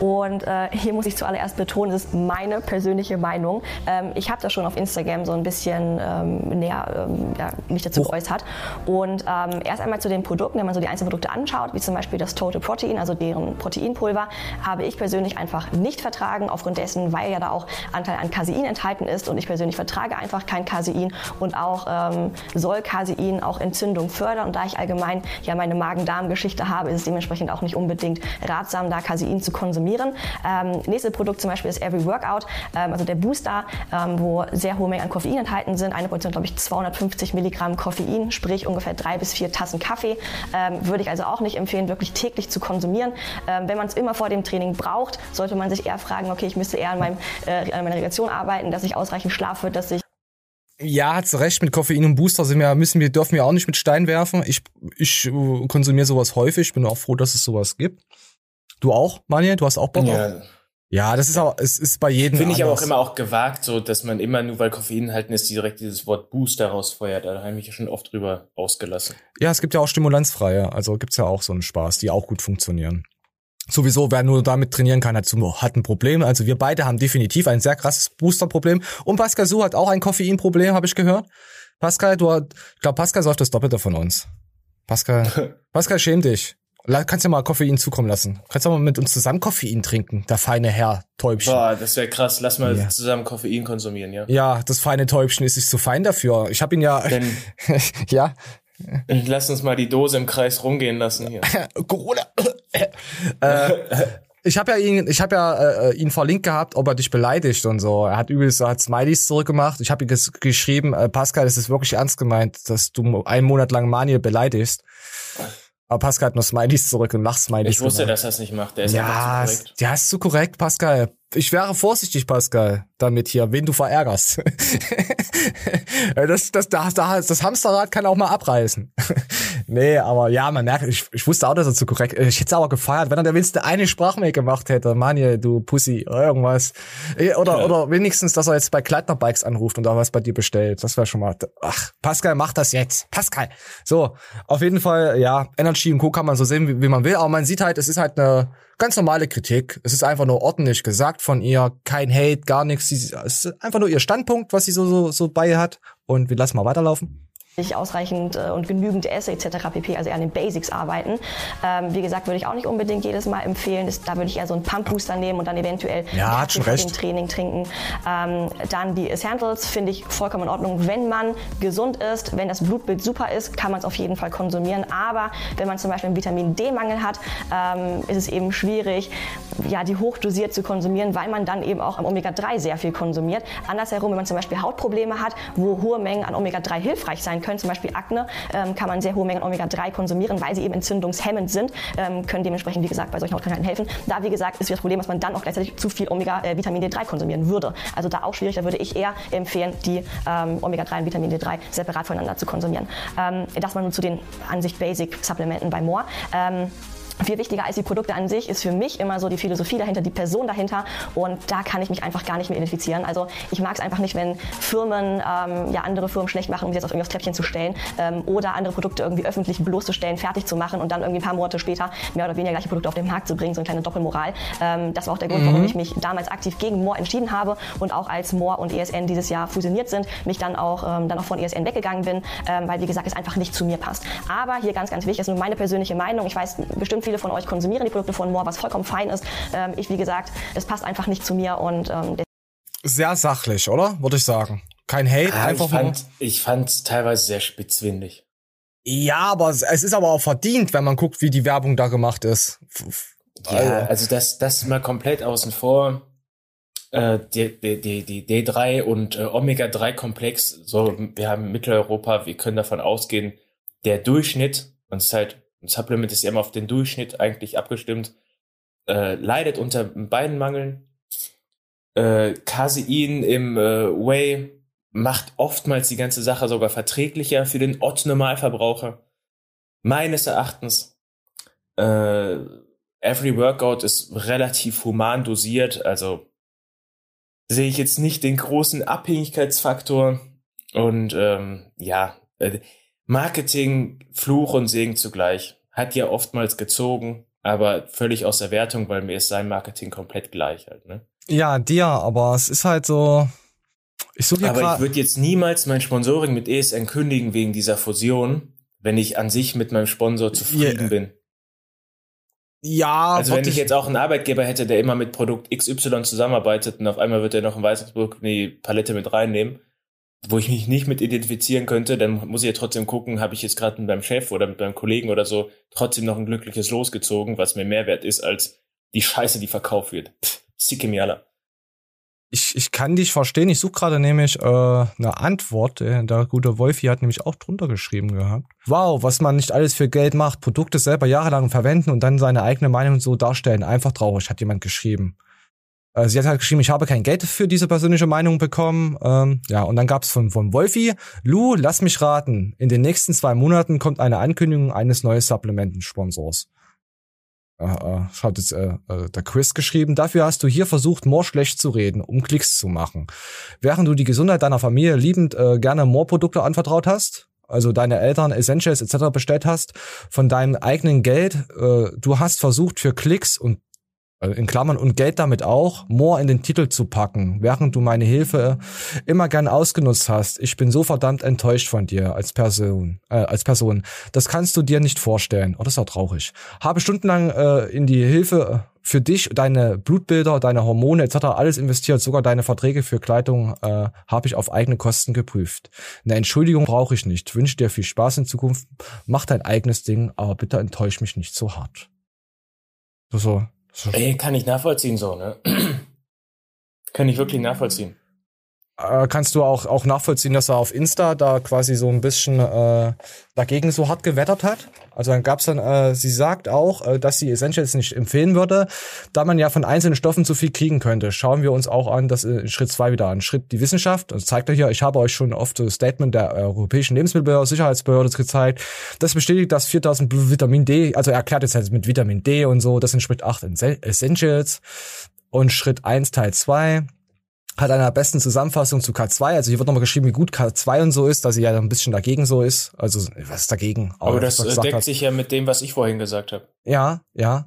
Und äh, hier muss ich zuallererst betonen, das ist meine persönliche Meinung. Ähm, ich habe da schon auf Instagram so ein bisschen ähm, näher ähm, ja, mich dazu geäußert. Und ähm, erst einmal zu den Produkten, wenn man so die einzelnen Produkte anschaut, wie zum Beispiel das Total Protein, also deren Proteinpulver, habe ich persönlich einfach nicht vertragen, aufgrund dessen, weil ja da auch Anteil an Casein enthalten ist. Und ich persönlich vertrage einfach kein Casein. Und auch ähm, soll Casein auch Entzündung fördern. Und da ich allgemein ja meine Magen-Darm-Geschichte habe, ist es dementsprechend auch nicht unbedingt ratsam, da Casein zu konsumieren. Ähm, nächstes Produkt zum Beispiel ist Every Workout, ähm, also der Booster, ähm, wo sehr hohe Mengen an Koffein enthalten sind. Eine Portion, glaube ich, 250 Milligramm Koffein, sprich ungefähr drei bis vier Tassen Kaffee. Ähm, würde ich also auch nicht empfehlen, wirklich täglich zu konsumieren. Ähm, wenn man es immer vor dem Training braucht, sollte man sich eher fragen, okay, ich müsste eher an, meinem, äh, an meiner Regeneration arbeiten, dass ich ausreichend schlafe, dass ich Ja, hat's recht, mit Koffein und Booster sind wir, müssen wir, dürfen wir auch nicht mit Stein werfen. Ich, ich äh, konsumiere sowas häufig, bin auch froh, dass es sowas gibt. Du auch, Manuel? Du hast auch Bock auf? Ja. Ja, das ist auch, es ist bei jedem. Finde ich aber auch immer auch gewagt, so dass man immer nur weil Koffein enthalten ist, direkt dieses Wort Booster rausfeuert. Da habe ich ja schon oft drüber ausgelassen. Ja, es gibt ja auch stimulanzfreie, also gibt's ja auch so einen Spaß, die auch gut funktionieren. Sowieso, wer nur damit trainieren kann, hat, hat ein Problem. Also wir beide haben definitiv ein sehr krasses Booster-Problem. Und Pascal Su hat auch ein Koffein-Problem, habe ich gehört. Pascal, du, ich glaube, Pascal säuft das Doppelte von uns. Pascal, <laughs> Pascal, schäm dich. Kannst ja mal Koffein zukommen lassen. Kannst du mal mit uns zusammen Koffein trinken, der feine Herr Täubchen. Boah, das wäre krass. Lass mal Ja. zusammen Koffein konsumieren, ja. Ja, das feine Täubchen ist sich so fein dafür. Ich habe ihn ja, Denn <laughs> ja, lass uns mal die Dose im Kreis rumgehen lassen hier. <laughs> Corona. <laughs> äh, ich habe ja ihn, ich habe ja äh, ihn verlinkt gehabt, ob er dich beleidigt und so. Er hat übelst, hat Smileys zurückgemacht. Ich habe ihm ges geschrieben, äh, Pascal, es ist wirklich ernst gemeint, dass du einen Monat lang Manuel beleidigst. Aber Pascal hat nur Smileys zurück und macht Smileys. Ich wusste, gemacht. dass er es nicht macht. Der ist ja, zu korrekt. Ja, ist zu korrekt, Pascal. Ich wäre vorsichtig, Pascal, damit hier, wen du verärgerst. <laughs> das, das, das, das, das Hamsterrad kann auch mal abreißen. <laughs> nee, aber ja, man merkt, ich, ich wusste auch, dass er zu korrekt ist. Ich hätte es aber gefeiert, wenn er der wenigste eine Sprachmail gemacht hätte. Manje, du Pussy, irgendwas. Oder, ja. oder wenigstens, dass er jetzt bei Kleidner Bikes anruft und da was bei dir bestellt. Das wäre schon mal, ach, Pascal, mach das jetzt. Pascal. So, auf jeden Fall, ja, Energy und Co. kann man so sehen, wie, wie man will, aber man sieht halt, es ist halt eine, Ganz normale Kritik. Es ist einfach nur ordentlich gesagt von ihr. Kein Hate, gar nichts. Es ist einfach nur ihr Standpunkt, was sie so, so, so bei hat. Und wir lassen mal weiterlaufen ich ausreichend äh, und genügend esse etc. pp. Also eher an den Basics arbeiten. Ähm, wie gesagt, würde ich auch nicht unbedingt jedes Mal empfehlen. Das, da würde ich eher so einen Pump-Booster nehmen und dann eventuell ja, hat schon recht. Training trinken. Ähm, dann die Essentials finde ich vollkommen in Ordnung. Wenn man gesund ist, wenn das Blutbild super ist, kann man es auf jeden Fall konsumieren. Aber wenn man zum Beispiel einen Vitamin D-Mangel hat, ähm, ist es eben schwierig, ja, die hochdosiert zu konsumieren, weil man dann eben auch am Omega-3 sehr viel konsumiert. Andersherum, wenn man zum Beispiel Hautprobleme hat, wo hohe Mengen an Omega-3 hilfreich sein können, zum Beispiel Akne, ähm, kann man sehr hohe Mengen Omega-3 konsumieren, weil sie eben entzündungshemmend sind, ähm, können dementsprechend, wie gesagt, bei solchen Hautkrankheiten helfen. Da, wie gesagt, ist das Problem, dass man dann auch gleichzeitig zu viel Omega, äh, Vitamin D3 konsumieren würde. Also da auch schwierig, da würde ich eher empfehlen, die ähm, Omega-3 und Vitamin D3 separat voneinander zu konsumieren. Ähm, das mal nur zu den an sich Basic-Supplementen bei Moore. Ähm, viel wichtiger als die Produkte an sich ist für mich immer so die Philosophie dahinter, die Person dahinter und da kann ich mich einfach gar nicht mehr identifizieren. Also ich mag es einfach nicht, wenn Firmen ähm, ja andere Firmen schlecht machen, um sie jetzt auf irgendwas Treppchen zu stellen ähm, oder andere Produkte irgendwie öffentlich bloßzustellen, fertig zu machen und dann irgendwie ein paar Monate später mehr oder weniger gleiche Produkte auf den Markt zu bringen, so eine kleine Doppelmoral. Ähm, das war auch der Grund, mhm. warum ich mich damals aktiv gegen Moore entschieden habe und auch als Moore und ESN dieses Jahr fusioniert sind, mich dann auch, ähm, dann auch von ESN weggegangen bin, ähm, weil wie gesagt es einfach nicht zu mir passt. Aber hier ganz, ganz wichtig ist nur meine persönliche Meinung. Ich weiß bestimmt viele von euch konsumieren die Produkte von Moore, was vollkommen fein ist. Ähm, ich, wie gesagt, es passt einfach nicht zu mir und ähm, sehr sachlich, oder? Würde ich sagen. Kein Hate, ja, einfach ich fand, ich fand teilweise sehr spitzwindig. Ja, aber es ist aber auch verdient, wenn man guckt, wie die Werbung da gemacht ist. Ja, also das, das mal komplett außen vor. Äh, die, die, die D3 und äh, Omega-3-Komplex, so, wir haben Mitteleuropa, wir können davon ausgehen, der Durchschnitt, und es ist halt ein Supplement ist ja immer auf den Durchschnitt eigentlich abgestimmt, äh, leidet unter beiden Mangeln. Äh, Casein im äh, Whey macht oftmals die ganze Sache sogar verträglicher für den Ott-Normalverbraucher. Meines Erachtens. Äh, Every Workout ist relativ human dosiert, also sehe ich jetzt nicht den großen Abhängigkeitsfaktor. Und ähm, ja, äh, Marketing, Fluch und Segen zugleich. Hat ja oftmals gezogen, aber völlig aus der Wertung, weil mir ist sein Marketing komplett gleich halt, ne? Ja, dir, aber es ist halt so. Ich suche Aber ich würde jetzt niemals mein Sponsoring mit ESN kündigen wegen dieser Fusion, wenn ich an sich mit meinem Sponsor zufrieden yeah. bin. Ja, also wenn ich jetzt auch einen Arbeitgeber hätte, der immer mit Produkt XY zusammenarbeitet und auf einmal wird er noch ein Produkt in die Palette mit reinnehmen, wo ich mich nicht mit identifizieren könnte, dann muss ich ja trotzdem gucken, habe ich jetzt gerade mit meinem Chef oder mit meinem Kollegen oder so trotzdem noch ein glückliches losgezogen, was mir mehr wert ist als die Scheiße, die verkauft wird. Pff, sicke mir alle. Ich, ich kann dich verstehen. Ich suche gerade nämlich äh, eine Antwort. Äh, der gute Wolfi hat nämlich auch drunter geschrieben gehabt. Wow, was man nicht alles für Geld macht. Produkte selber jahrelang verwenden und dann seine eigene Meinung so darstellen. Einfach traurig, hat jemand geschrieben. Äh, sie hat halt geschrieben, ich habe kein Geld für diese persönliche Meinung bekommen. Ähm, ja, und dann gab es von, von Wolfi, Lu, lass mich raten. In den nächsten zwei Monaten kommt eine Ankündigung eines neuen Supplementensponsors. Äh, äh, hat jetzt äh, äh, der Chris geschrieben, dafür hast du hier versucht, More schlecht zu reden, um Klicks zu machen. Während du die Gesundheit deiner Familie liebend äh, gerne More-Produkte anvertraut hast, also deine Eltern Essentials etc. bestellt hast, von deinem eigenen Geld, äh, du hast versucht für Klicks und in Klammern und Geld damit auch, More in den Titel zu packen, während du meine Hilfe immer gern ausgenutzt hast. Ich bin so verdammt enttäuscht von dir als Person, äh, als Person. Das kannst du dir nicht vorstellen. Oh, das ist auch traurig. Habe stundenlang äh, in die Hilfe für dich, deine Blutbilder, deine Hormone etc. alles investiert, sogar deine Verträge für Kleidung äh, habe ich auf eigene Kosten geprüft. Eine Entschuldigung brauche ich nicht. Wünsche dir viel Spaß in Zukunft. Mach dein eigenes Ding, aber bitte enttäusch mich nicht so hart. So, so Ey, kann ich nachvollziehen so, ne? <clears throat> kann ich wirklich nachvollziehen. Äh, kannst du auch, auch nachvollziehen, dass er auf Insta da quasi so ein bisschen äh, dagegen so hart gewettert hat? Also dann gab's dann, äh, sie sagt auch, äh, dass sie Essentials nicht empfehlen würde, da man ja von einzelnen Stoffen zu viel kriegen könnte. Schauen wir uns auch an, das in Schritt zwei wieder an. Schritt die Wissenschaft, das zeigt er hier, ich habe euch schon oft das Statement der Europäischen Lebensmittelsicherheitsbehörde gezeigt. Das bestätigt, dass 4000 Vitamin D, also er erklärt jetzt halt mit Vitamin D und so, das Schritt 8 Essentials. Und Schritt 1 Teil 2 hat einer besten Zusammenfassung zu K2. Also hier wird nochmal geschrieben, wie gut K2 und so ist, dass sie ja ein bisschen dagegen so ist. Also was ist dagegen? Aber, Aber das deckt hat. sich ja mit dem, was ich vorhin gesagt habe. Ja, ja.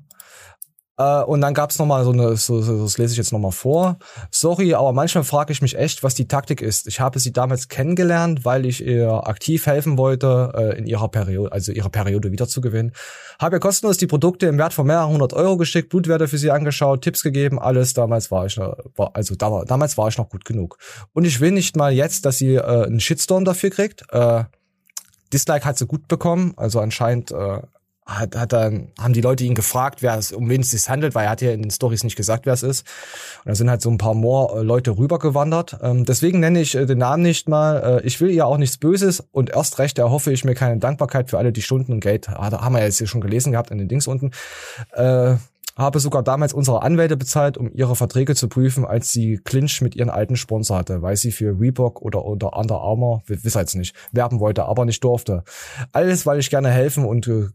Äh, und dann gab's noch mal so eine, so, so, das lese ich jetzt noch mal vor. Sorry, aber manchmal frage ich mich echt, was die Taktik ist. Ich habe sie damals kennengelernt, weil ich ihr aktiv helfen wollte, äh, in ihrer Periode, also ihre Periode wiederzugewinnen. Habe ihr kostenlos die Produkte im Wert von mehreren hundert Euro geschickt, Blutwerte für sie angeschaut, Tipps gegeben, alles. Damals war ich, noch, war, also da, damals war ich noch gut genug. Und ich will nicht mal jetzt, dass sie äh, einen Shitstorm dafür kriegt. Äh, Dislike hat sie gut bekommen, also anscheinend äh, hat, hat dann, haben die Leute ihn gefragt, wer es, um wen es sich handelt, weil er hat ja in den Stories nicht gesagt, wer es ist. Und da sind halt so ein paar more äh, Leute rübergewandert. Ähm, deswegen nenne ich äh, den Namen nicht mal. Äh, ich will ihr auch nichts Böses und erst recht erhoffe ich mir keine Dankbarkeit für alle die Stunden und Geld. Haben wir ja jetzt hier schon gelesen gehabt in den Dings unten. Äh, habe sogar damals unsere Anwälte bezahlt, um ihre Verträge zu prüfen, als sie Clinch mit ihren alten Sponsor hatte, weil sie für Reebok oder unter Under Armour, wissen jetzt nicht, werben wollte, aber nicht durfte. Alles, weil ich gerne helfen und äh,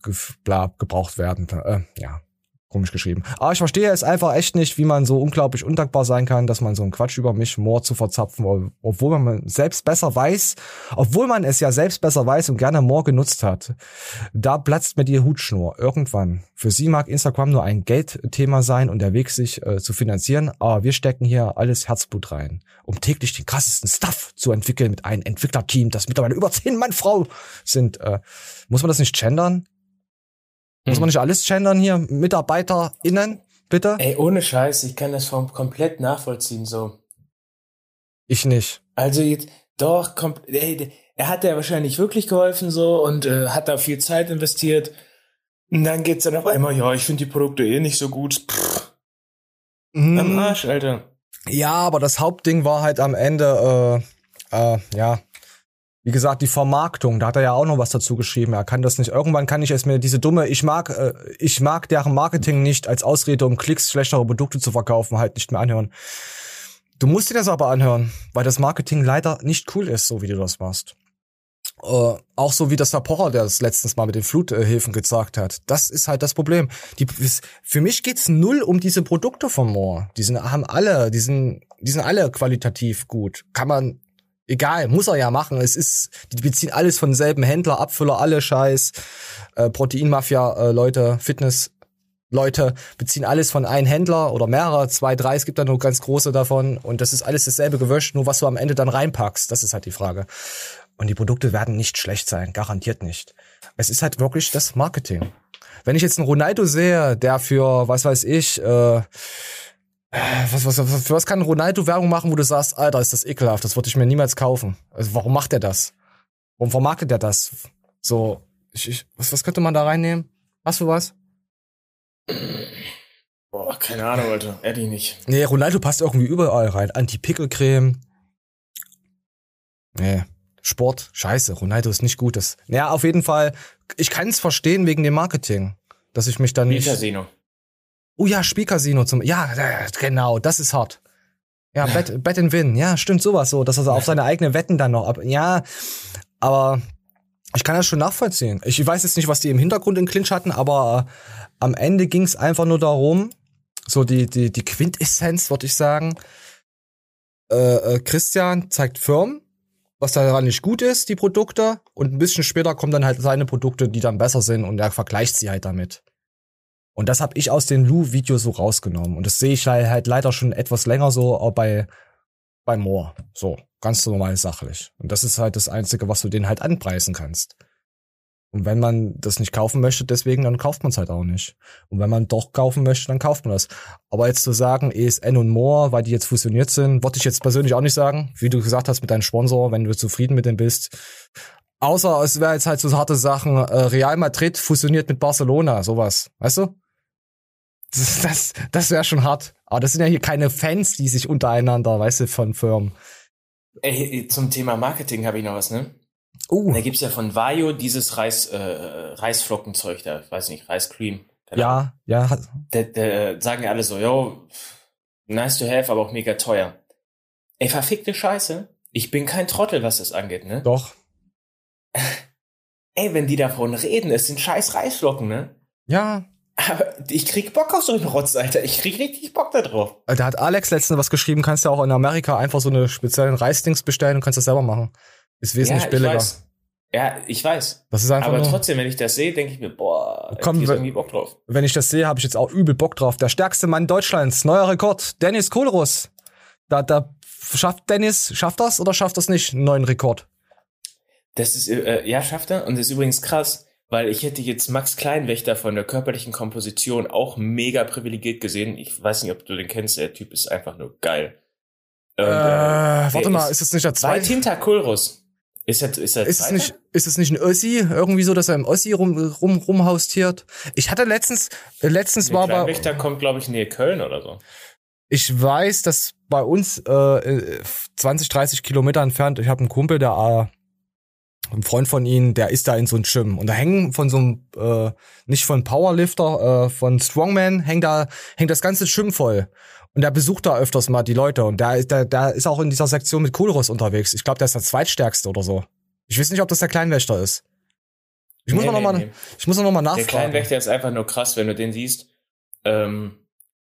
bla, gebraucht werden. Äh, ja, komisch geschrieben. Aber ich verstehe es einfach echt nicht, wie man so unglaublich undankbar sein kann, dass man so einen Quatsch über mich Moor zu verzapfen, obwohl man selbst besser weiß, obwohl man es ja selbst besser weiß und gerne Moor genutzt hat. Da platzt mir die Hutschnur irgendwann. Für sie mag Instagram nur ein Geldthema sein und der Weg, sich äh, zu finanzieren, aber wir stecken hier alles Herzblut rein, um täglich den krassesten Stuff zu entwickeln mit einem Entwicklerteam, das mittlerweile über zehn Mann Frau sind. Äh, muss man das nicht gendern? Muss man nicht alles gendern hier? MitarbeiterInnen, bitte? Ey, ohne Scheiß, ich kann das vom komplett nachvollziehen, so. Ich nicht. Also jetzt, doch, kommt, ey, er hat ja wahrscheinlich wirklich geholfen, so, und äh, hat da viel Zeit investiert. Und dann geht's dann auf einmal, ja, ich finde die Produkte eh nicht so gut. Pff. Mm. Am Arsch, Alter. Ja, aber das Hauptding war halt am Ende, äh, äh, ja, wie gesagt, die Vermarktung, da hat er ja auch noch was dazu geschrieben. Er kann das nicht. Irgendwann kann ich es mir diese dumme, ich mag, äh, ich mag deren Marketing nicht als Ausrede, um Klicks schlechtere Produkte zu verkaufen, halt nicht mehr anhören. Du musst dir das aber anhören, weil das Marketing leider nicht cool ist, so wie du das machst. Äh, auch so wie das Herr Pocher, der das letztens mal mit den Fluthilfen gesagt hat. Das ist halt das Problem. Die, für mich geht's null um diese Produkte von Moore. Die sind, haben alle, die sind, die sind alle qualitativ gut. Kann man egal, muss er ja machen. Es ist, die beziehen alles von selben Händler, Abfüller, alle Scheiß, äh, Proteinmafia, äh, Fitness. Leute beziehen alles von einem Händler oder mehrere, zwei, drei, es gibt da nur ganz große davon und das ist alles dasselbe Gewösch, nur was du am Ende dann reinpackst, das ist halt die Frage. Und die Produkte werden nicht schlecht sein, garantiert nicht. Es ist halt wirklich das Marketing. Wenn ich jetzt einen Ronaldo sehe, der für, was weiß ich, äh, was, was, was, für was kann Ronaldo Werbung machen, wo du sagst, Alter, ist das ekelhaft, das würde ich mir niemals kaufen. Also warum macht er das? Warum vermarktet er das? So, ich, ich, was, was könnte man da reinnehmen? Hast du was? Boah, keine Ahnung, Alter. Ehrlich nicht. Nee, Ronaldo passt irgendwie überall rein. Anti-Pickel-Creme. Nee. Sport, scheiße, Ronaldo ist nicht gut. Das, naja, auf jeden Fall, ich kann es verstehen wegen dem Marketing, dass ich mich dann nicht. Casino. Oh ja, Spielcasino zum. Ja, genau, das ist hart. Ja, Bet, Bet and Win. Ja, stimmt sowas so, dass er auf seine eigenen Wetten dann noch ab. Ja, aber ich kann das schon nachvollziehen. Ich weiß jetzt nicht, was die im Hintergrund in Clinch hatten, aber äh, am Ende ging es einfach nur darum, so die, die, die Quintessenz, würde ich sagen. Äh, äh, Christian zeigt Firmen, was daran nicht gut ist, die Produkte, und ein bisschen später kommen dann halt seine Produkte, die dann besser sind, und er vergleicht sie halt damit. Und das habe ich aus den Lou-Videos so rausgenommen. Und das sehe ich halt leider schon etwas länger so auch bei, bei Moore. So, ganz normal sachlich. Und das ist halt das Einzige, was du denen halt anpreisen kannst. Und wenn man das nicht kaufen möchte, deswegen, dann kauft man es halt auch nicht. Und wenn man doch kaufen möchte, dann kauft man das. Aber jetzt zu sagen, ESN und Moore, weil die jetzt fusioniert sind, wollte ich jetzt persönlich auch nicht sagen. Wie du gesagt hast mit deinem Sponsor, wenn du zufrieden mit dem bist. Außer es wäre jetzt halt so harte Sachen, äh, Real Madrid fusioniert mit Barcelona, sowas. Weißt du? Das, das, das wäre schon hart. Aber das sind ja hier keine Fans, die sich untereinander, weißt du, von Firmen. Ey, zum Thema Marketing habe ich noch was, ne? Uh. Da gibt's ja von Vajo dieses Reis, äh, Reisflockenzeug da, ich weiß nicht, Reiscream. Ja, ja. Da, da sagen ja alle so, yo, nice to have, aber auch mega teuer. Ey, verfickte Scheiße. Ich bin kein Trottel, was das angeht, ne? Doch. <laughs> Ey, wenn die davon reden, es sind scheiß Reisflocken, ne? Ja. Aber ich krieg Bock auf so einen Rotz, Alter. Ich krieg richtig Bock da drauf. Da hat Alex letztens was geschrieben, kannst du auch in Amerika einfach so eine speziellen Reisdings bestellen und kannst das selber machen. Ist wesentlich ja, billiger. Weiß. Ja, ich weiß. Das ist einfach Aber nur, trotzdem, wenn ich das sehe, denke ich mir, boah, Komm, ich irgendwie Bock drauf. wenn ich das sehe, habe ich jetzt auch übel Bock drauf. Der stärkste Mann Deutschlands, neuer Rekord, Dennis Kohlruss. Da, da schafft Dennis, schafft das oder schafft das nicht, einen neuen Rekord? Das ist, äh, ja, schafft er. Und das ist übrigens krass, weil ich hätte jetzt Max Kleinwächter von der körperlichen Komposition auch mega privilegiert gesehen. Ich weiß nicht, ob du den kennst. Der Typ ist einfach nur geil. Und, Äh, warte der mal, ist das nicht der Weit zweite? hinter Kulrus. Ist er, ist er Ist es nicht, ist es nicht ein Ossi? Irgendwie so, dass er im Ossi rum, rum, rumhaustiert? Ich hatte letztens, äh, letztens Nee, war bei, Kleinwächter kommt, glaube ich, nähe Köln oder so. ich weiß, dass bei uns äh, äh, 20, 30 Kilometer entfernt, ich habe einen Kumpel, der äh, ein Freund von ihnen, der ist da in so einem Gym und da hängen von so einem äh, nicht von Powerlifter, äh, von Strongman hängt da hängt das ganze Gym voll und der besucht da öfters mal die Leute und der ist der, der ist auch in dieser Sektion mit Kohlross unterwegs. Ich glaube, der ist der zweitstärkste oder so. Ich weiß nicht, ob das der Kleinwächter ist. Ich muss Nee, noch nee, mal nee. ich muss noch mal Der nachfragen. Kleinwächter ist einfach nur krass, wenn du den siehst. Ähm,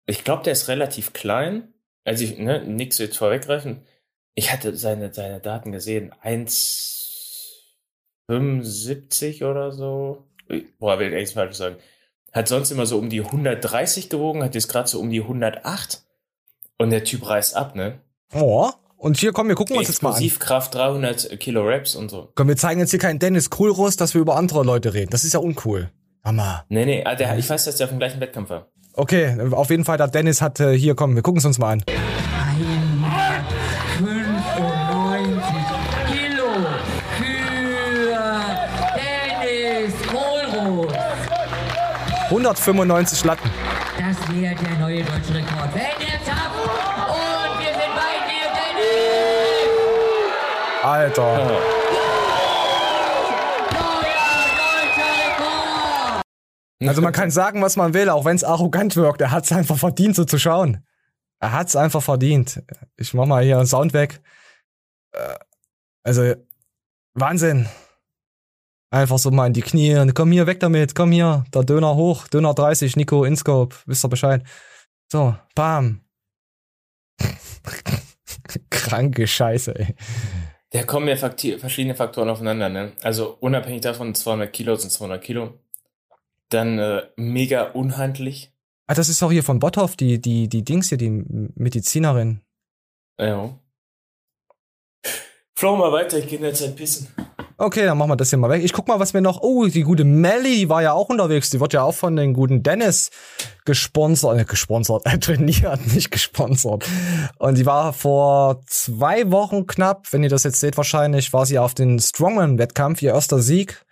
ich glaube, der ist relativ klein. Also ich, ne, nix jetzt vorweggreifen. Ich hatte seine, seine Daten gesehen. 1,75 oder so. Boah, will ich echt falsch sagen. Hat sonst immer so um die 130 gewogen, hat jetzt gerade so um die 108. Und der Typ reißt ab, ne? Oh, und hier komm, wir gucken uns jetzt mal an. Explosivkraft 300 Kilo Reps und so. Komm, wir zeigen jetzt hier keinen Dennis Kohlross, dass wir über andere Leute reden. Das ist ja uncool. Hammer. Nee, nee, ah, der, ich weiß, dass der auf dem gleichen Wettkampf war. Okay, auf jeden Fall, der Dennis hat äh, hier, komm, wir gucken es uns mal an. 95 195 Latten. Das wäre der neue deutsche Rekord. Wenn der Zapf und wir sind bei dir, Dennis! Alter. Neuer deutscher Rekord! Also man kann sagen, was man will, auch wenn es arrogant wirkt. Er hat es einfach verdient, so zu schauen. Er hat es einfach verdient. Ich mach mal hier einen Sound weg. Äh, Also, Wahnsinn. Einfach so mal in die Knie. Komm hier, weg damit. Komm hier. Der Döner hoch. Döner 30, Nico, Inscope. Wisst ihr Bescheid. So, bam. <laughs> Kranke Scheiße, ey. Da kommen ja verschiedene Faktoren aufeinander, ne? Also unabhängig davon, 200 Kilo sind 200 Kilo. Dann äh, mega unhandlich. Ah, das ist auch hier von Botthoff, die, die, die Dings hier, die Medizinerin. Ja. Flow mal weiter, ich gehe in der Zeit pissen. Okay, dann machen wir das hier mal weg. Ich guck mal, was wir noch. Oh, die gute Melly war ja auch unterwegs. Die wird ja auch von den guten Dennis gesponsert, äh, gesponsert, äh, trainiert, <laughs> nicht gesponsert. Und die war vor zwei Wochen knapp, wenn ihr das jetzt seht wahrscheinlich, war sie auf den Strongman-Wettkampf, ihr erster Sieg.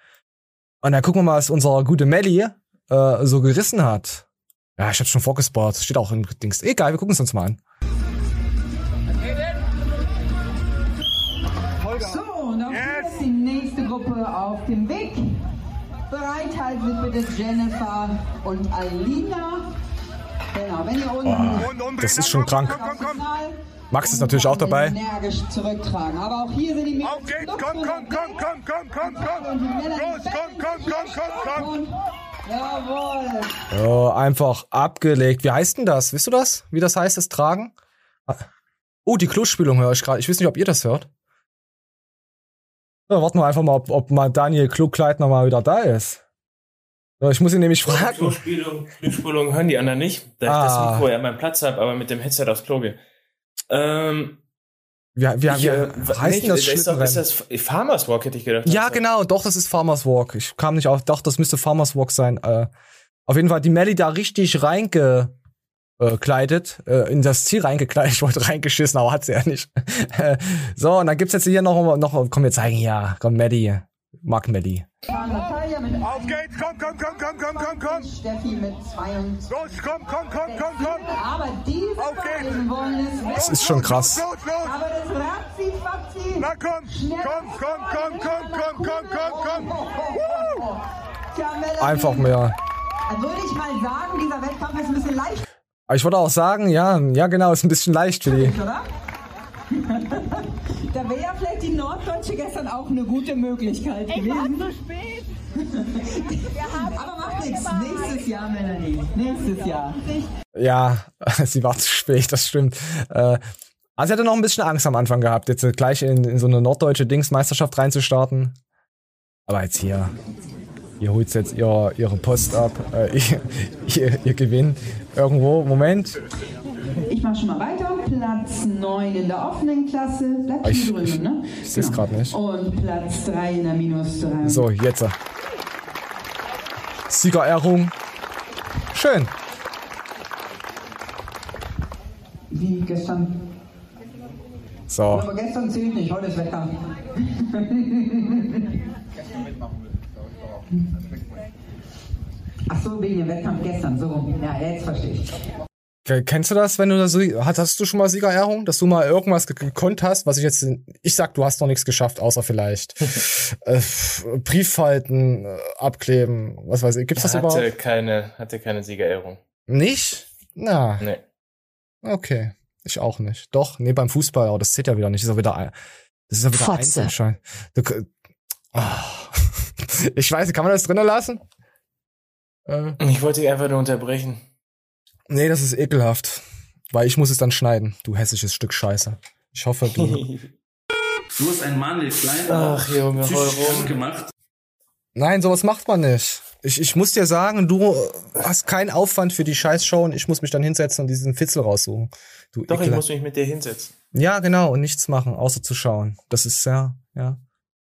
Und dann gucken wir mal, was unser gute Melly äh, so gerissen hat. Ja, ich hab's schon vorgespart. Steht auch im Dings. Egal, wir gucken es uns mal an. Gruppe auf dem Weg. Bereit halten Sie bitte Jennifer und Alina. Genau, wenn ihr unten Oh, das ist schon krank. Max ist natürlich auch dabei. energisch zurücktragen. Aber auch hier sind die Mädels. Auf geht's, komm, komm, komm, komm, komm, komm, komm. Los, komm, komm, komm, komm, komm. Jawohl. Oh, einfach abgelegt. Wie heißt denn das? Wisst du das? Wie das heißt, das Tragen? Ah. Oh, die Klospülung höre ich gerade. Ich weiß nicht, ob ihr das hört. Ja, warten wir einfach mal, ob, ob mal Daniel Klugkleidner mal wieder da ist. Ja, ich muss ihn nämlich fragen. Klospülung, Klospülung hören die anderen nicht, da ich Ah. das Mikro ja an meinem Platz habe, aber mit dem Headset aufs Klo gehe. Ähm, wie, wie, ich, äh, heißt nicht, das ist, doch, ist das Farmers Walk, hätte ich gedacht. Ja, genau, doch, das ist Farmers Walk. Ich kam nicht auf, doch, das müsste Farmers Walk sein. Äh, auf jeden Fall, die Melly da richtig reingekleidet, äh, kleidet, äh, in das Ziel reingekleidet. <laughs> Ich wollte reingeschissen, aber hat sie ja nicht. <laughs> so, und dann gibt's jetzt hier noch, noch komm, wir zeigen hier, komm, Melli. Natalia mit Auf geht's, komm, komm, komm, komm, komm, komm, komm. Steffi mit 22. Los, komm, komm, komm, komm, komm. Aber diese wollen es Das ist schon krass. Los, los. Aber das Ratzi, Fatzi. Na komm, komm, komm, komm, komm, komm, komm, komm, komm. Einfach mehr. Dann würde ich mal sagen, dieser Wettkampf ist ein bisschen leicht, Aber ich würde auch sagen, ja, ja genau, ist ein bisschen leicht für die. <laughs> da wäre ja vielleicht die Norddeutsche gestern auch eine gute Möglichkeit Ich war gewesen. zu spät. Aber macht nichts. Nächstes Jahr, Melanie. Nächstes Jahr. Ja, <laughs> sie war zu spät, das stimmt. Äh, also sie hatte noch ein bisschen Angst am Anfang gehabt, jetzt gleich in, in so eine norddeutsche Dingsmeisterschaft reinzustarten. Aber jetzt hier, ihr holt jetzt ihr, ihre Post ab, äh, ihr, <laughs> ihr, ihr Gewinn irgendwo. Moment. Ich mach schon mal weiter. Platz 9 in der offenen Klasse. Bleibt Ich- hier drüben, ne? Ich sehe es gerade nicht. Und Platz 3 in der Minus 3. So, jetzt. Siegerehrung. Schön. Wie gestern. So. Aber gestern zählt nicht, heute ist Wettkampf. Ach so, wegen dem Wettkampf gestern, so rum. Ja, jetzt verstehe ich. Ke- Kennst du das, wenn du da so, hast, hast du schon mal Siegerehrung, dass du mal irgendwas ge- gekonnt hast, was ich jetzt, ich sag, du hast noch nichts geschafft, außer vielleicht <laughs> äh, Brieffalten äh, abkleben, was weiß ich, gibt's das hatte überhaupt? keine, hatte keine Siegerehrung. Nicht? Na, Nee. okay, ich auch nicht. Doch, nee, beim Fußball, aber das zählt ja wieder nicht, das ist ja wieder, ein- das ist ja wieder Fotze. Einzelschein. Du, Ah. <laughs> ich weiß, nicht, kann man das drinnen lassen? Äh, Ich wollte dich einfach nur unterbrechen. nee, das ist ekelhaft, weil ich muss es dann schneiden, du hässliches Stück Scheiße. Ich hoffe, du <laughs> Du hast einen Mann, der klein Ach, Junge, krank gemacht. Nein, sowas macht man nicht. Ich, ich muss dir sagen, du hast keinen Aufwand für die Scheißshow und ich muss mich dann hinsetzen und diesen Fitzel raussuchen. Du Doch, ich Ekel. muss mich mit dir hinsetzen. Ja, genau, und nichts machen, außer zu schauen. Das ist ja, ja.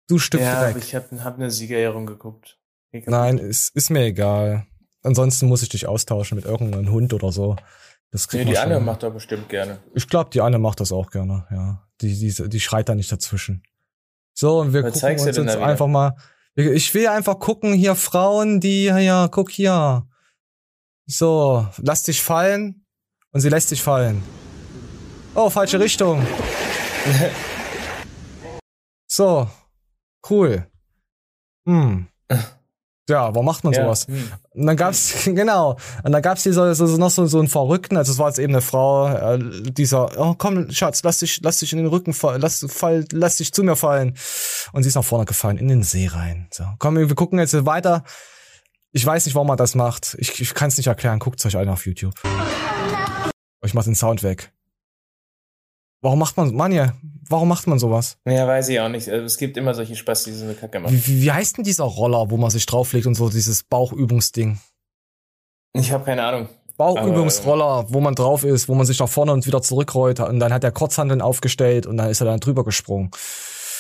Du Stück ja, Dreck. aber ich habe hab eine Siegerehrung geguckt. Nein, ist, ist mir egal. Ansonsten muss ich dich austauschen mit irgendeinem Hund oder so. Das Nee, kriegt die man Anne schon. macht er bestimmt gerne. Ich glaube, die Anne macht das auch gerne, ja. Die, die, die schreit da nicht dazwischen. So, und wir Was gucken uns jetzt einfach mal. Ich will einfach gucken, hier Frauen, die, ja, guck hier. So, lass dich fallen. Und sie lässt dich fallen. Oh, falsche Richtung. <laughs> So, cool. Hm. <laughs> Ja, warum macht man Ja, sowas? hm. Und dann gab's, <laughs> genau, und dann gab's hier so, so, noch so, so einen Verrückten, also es war jetzt eben eine Frau, äh, dieser, oh komm, Schatz, lass dich, lass dich in den Rücken fallen, lass, fall, lass dich zu mir fallen. Und sie ist nach vorne gefallen, in den See rein. So, komm, wir gucken jetzt weiter. Ich weiß nicht, warum man das macht. Ich, ich kann es nicht erklären. Guckt's euch an auf YouTube. Ich mach den Sound weg. Warum macht man, Manja, warum macht man sowas? Ja, weiß ich auch nicht. Also, es gibt immer solche Spaß, die so eine Kacke machen. Wie, wie, wie heißt denn dieser Roller, wo man sich drauflegt und so dieses Bauchübungsding? Ich habe keine Ahnung. Bauchübungsroller, wo man drauf ist, wo man sich nach vorne und wieder zurückrollt und dann hat er Kurzhandeln aufgestellt und dann ist er dann drüber gesprungen.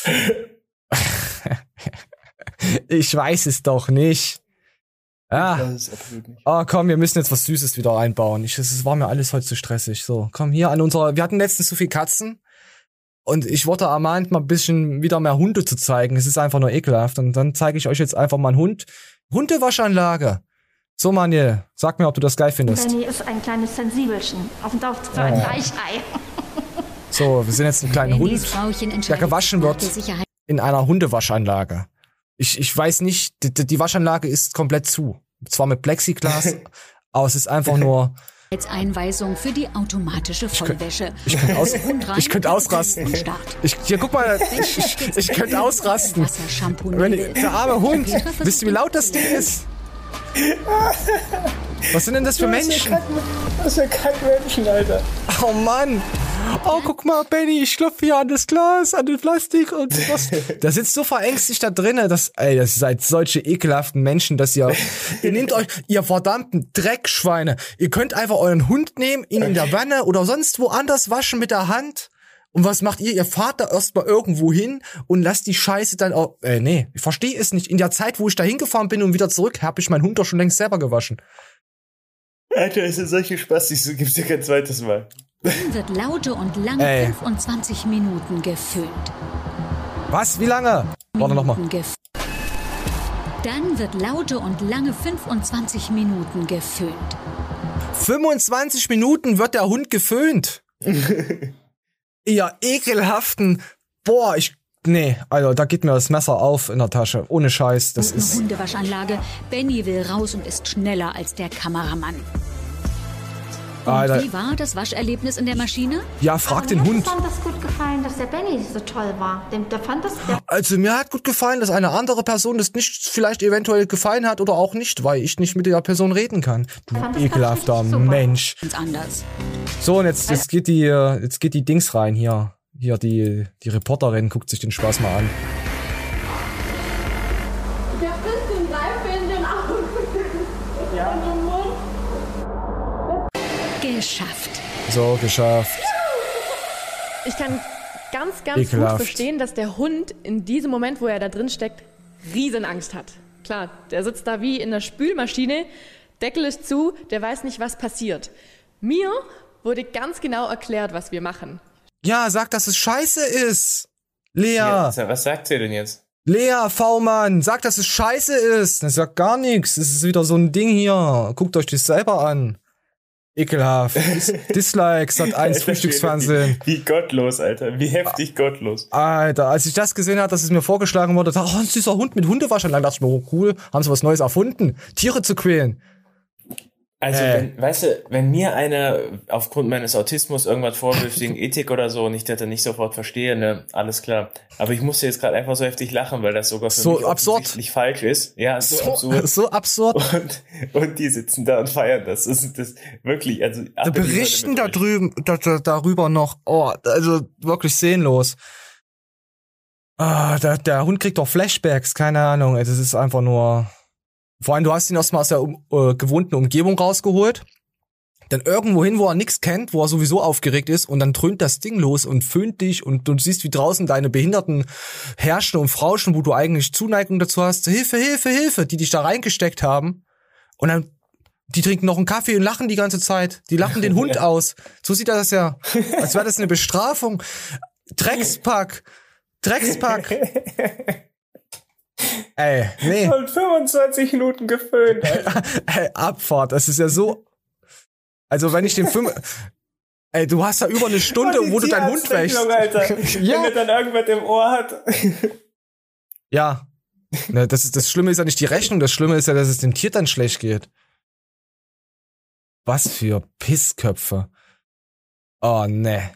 <laughs> <laughs> ich weiß es doch nicht. Ja. Das ist absolut nicht. Ah, komm, wir müssen jetzt was Süßes wieder einbauen. Ich, es war mir alles heute zu stressig. So, komm hier an unserer. Wir hatten letztens zu viel Katzen. Und ich wurde ermahnt, mal ein bisschen wieder mehr Hunde zu zeigen. Es ist einfach nur ekelhaft. Und dann zeige ich euch jetzt einfach mal einen Hund. Hundewaschanlage. So, Manuel, sag mir, ob du das geil findest. Benny ist ein kleines Sensibelchen. Auf dem Dorf für ein Oh. Weichei. So, wir sind jetzt ein kleiner Hund, der gewaschen wird in einer Hundewaschanlage. Ich, ich weiß nicht, die, die Waschanlage ist komplett zu. Zwar mit Plexiglas, <laughs> aber es ist einfach nur. Einweisung für die automatische Vollwäsche. Ich könnte aus, <laughs> ich könnte ausrasten. Ich, hier, guck mal, ich, ich, ich könnte ausrasten. Wenn ich, der arme Hund, wisst ihr, wie laut das Ding ist? <laughs> Was sind denn das für Menschen? Das ist ja kein Menschen, Alter. Oh Mann. Oh, guck mal, Benny, ich klopfe hier an das Glas, an den Plastik und was. Der sitzt so verängstigt da drinnen, dass, ey, das seid solche ekelhaften Menschen, dass ihr, <laughs> ihr nehmt euch, ihr verdammten Dreckschweine. Ihr könnt einfach euren Hund nehmen, ihn in der Wanne oder sonst woanders waschen mit der Hand. Und was macht ihr? Ihr fahrt da erstmal irgendwo hin und lasst die Scheiße dann auch, äh, nee, ich verstehe es nicht. In der Zeit, wo ich da hingefahren bin und wieder zurück, habe ich meinen Hund doch schon längst selber gewaschen. Alter, es sind solche Spaß, die gibt's ja kein zweites Mal. Dann wird laute und lange Ey. 25 Minuten geföhnt. Was? Wie lange? Warte nochmal. Dann wird laute und lange 25 Minuten geföhnt. 25 Minuten wird der Hund geföhnt. <laughs> Ihr ekelhaften. Boah, ich. Nee, also da geht mir das Messer auf in der Tasche. Ohne Scheiß. Das Eine ist. Hundewaschanlage. Benny will raus und ist schneller als der Kameramann. Und Alter. wie war das Wascherlebnis in der Maschine? Ja, frag den Hund. Mir fand das gut gefallen, dass der Benny so toll war. Dem, der fand das, der Also mir hat gut gefallen, dass eine andere Person das nicht vielleicht eventuell gefallen hat oder auch nicht, weil ich nicht mit der Person reden kann. Du ekelhafter Mensch. Ganz anders. So, und jetzt, jetzt geht die, äh, jetzt geht die Dings rein hier. Hier, die, die Reporterin guckt sich den Spaß mal an. Der frisst den Seife in den Augen. Ja. Und im Mund. Geschafft. So, geschafft. Ich kann ganz, ganz Ekelhaft. gut verstehen, dass der Hund in diesem Moment, wo er da drin steckt, Riesenangst hat. Klar, der sitzt da wie in der Spülmaschine, Deckel ist zu, der weiß nicht, was passiert. Mir wurde ganz genau erklärt, was wir machen. Ja, sag, dass es scheiße ist. Lea. Ja, was sagt sie denn jetzt? Lea, V-Mann, sag, dass es scheiße ist. Das sagt gar nichts. Es ist wieder so ein Ding hier. Guckt euch das selber an. Ekelhaft. <laughs> Dis Dislikes, hat eins Frühstücksfernsehen. Wie, wie gottlos, Alter. Wie heftig gottlos. Alter, als ich das gesehen habe, dass es mir vorgeschlagen wurde, dachte ich, oh, ein süßer Hund mit Hundewaschanlagen, dachte ich mir, oh, cool, haben sie was Neues erfunden, Tiere zu quälen. Also, Äh. wenn, weißt du, wenn mir einer aufgrund meines Autismus irgendwas vorwirft wegen <laughs> Ethik oder so und ich das dann nicht sofort verstehe, ne, alles klar. Aber ich musste jetzt gerade einfach so heftig lachen, weil das sogar für So mich absurd. falsch ist. Ja, so, So, absurd. so absurd. Und, und die sitzen da und feiern das. Das ist das wirklich, also Da die berichten da drüben, da, da, darüber noch, oh, also wirklich sehnlos. Ah, der, der Hund kriegt doch Flashbacks, keine Ahnung, ey, das ist einfach nur. Vor allem, du hast ihn erstmal aus der äh, gewohnten Umgebung rausgeholt. Dann irgendwo hin, wo er nix kennt, wo er sowieso aufgeregt ist, und dann dröhnt das Ding los und föhnt dich und du siehst, wie draußen deine Behinderten herrschen und frauschen, wo du eigentlich Zuneigung dazu hast. Hilfe, Hilfe, Hilfe, die dich da reingesteckt haben. Und dann, die trinken noch einen Kaffee und lachen die ganze Zeit. Die lachen den Hund <laughs> aus. So sieht das ja. Als wäre das eine Bestrafung. Dreckspack. Dreckspack. <laughs> Ey, nee. Und 25 Minuten geföhnt. <laughs> Ey, Abfahrt. Das ist ja so. Also, wenn ich den Film. <laughs> Ey, du hast da über eine Stunde, wo du deinen Hund wäschst. Alter. <laughs> ja. Wenn er dann irgendwas im Ohr hat. Ja. Ne, das, ist, das Schlimme ist ja nicht die Rechnung, das Schlimme ist ja, dass es dem Tier dann schlecht geht. Was für Pissköpfe. Oh, ne.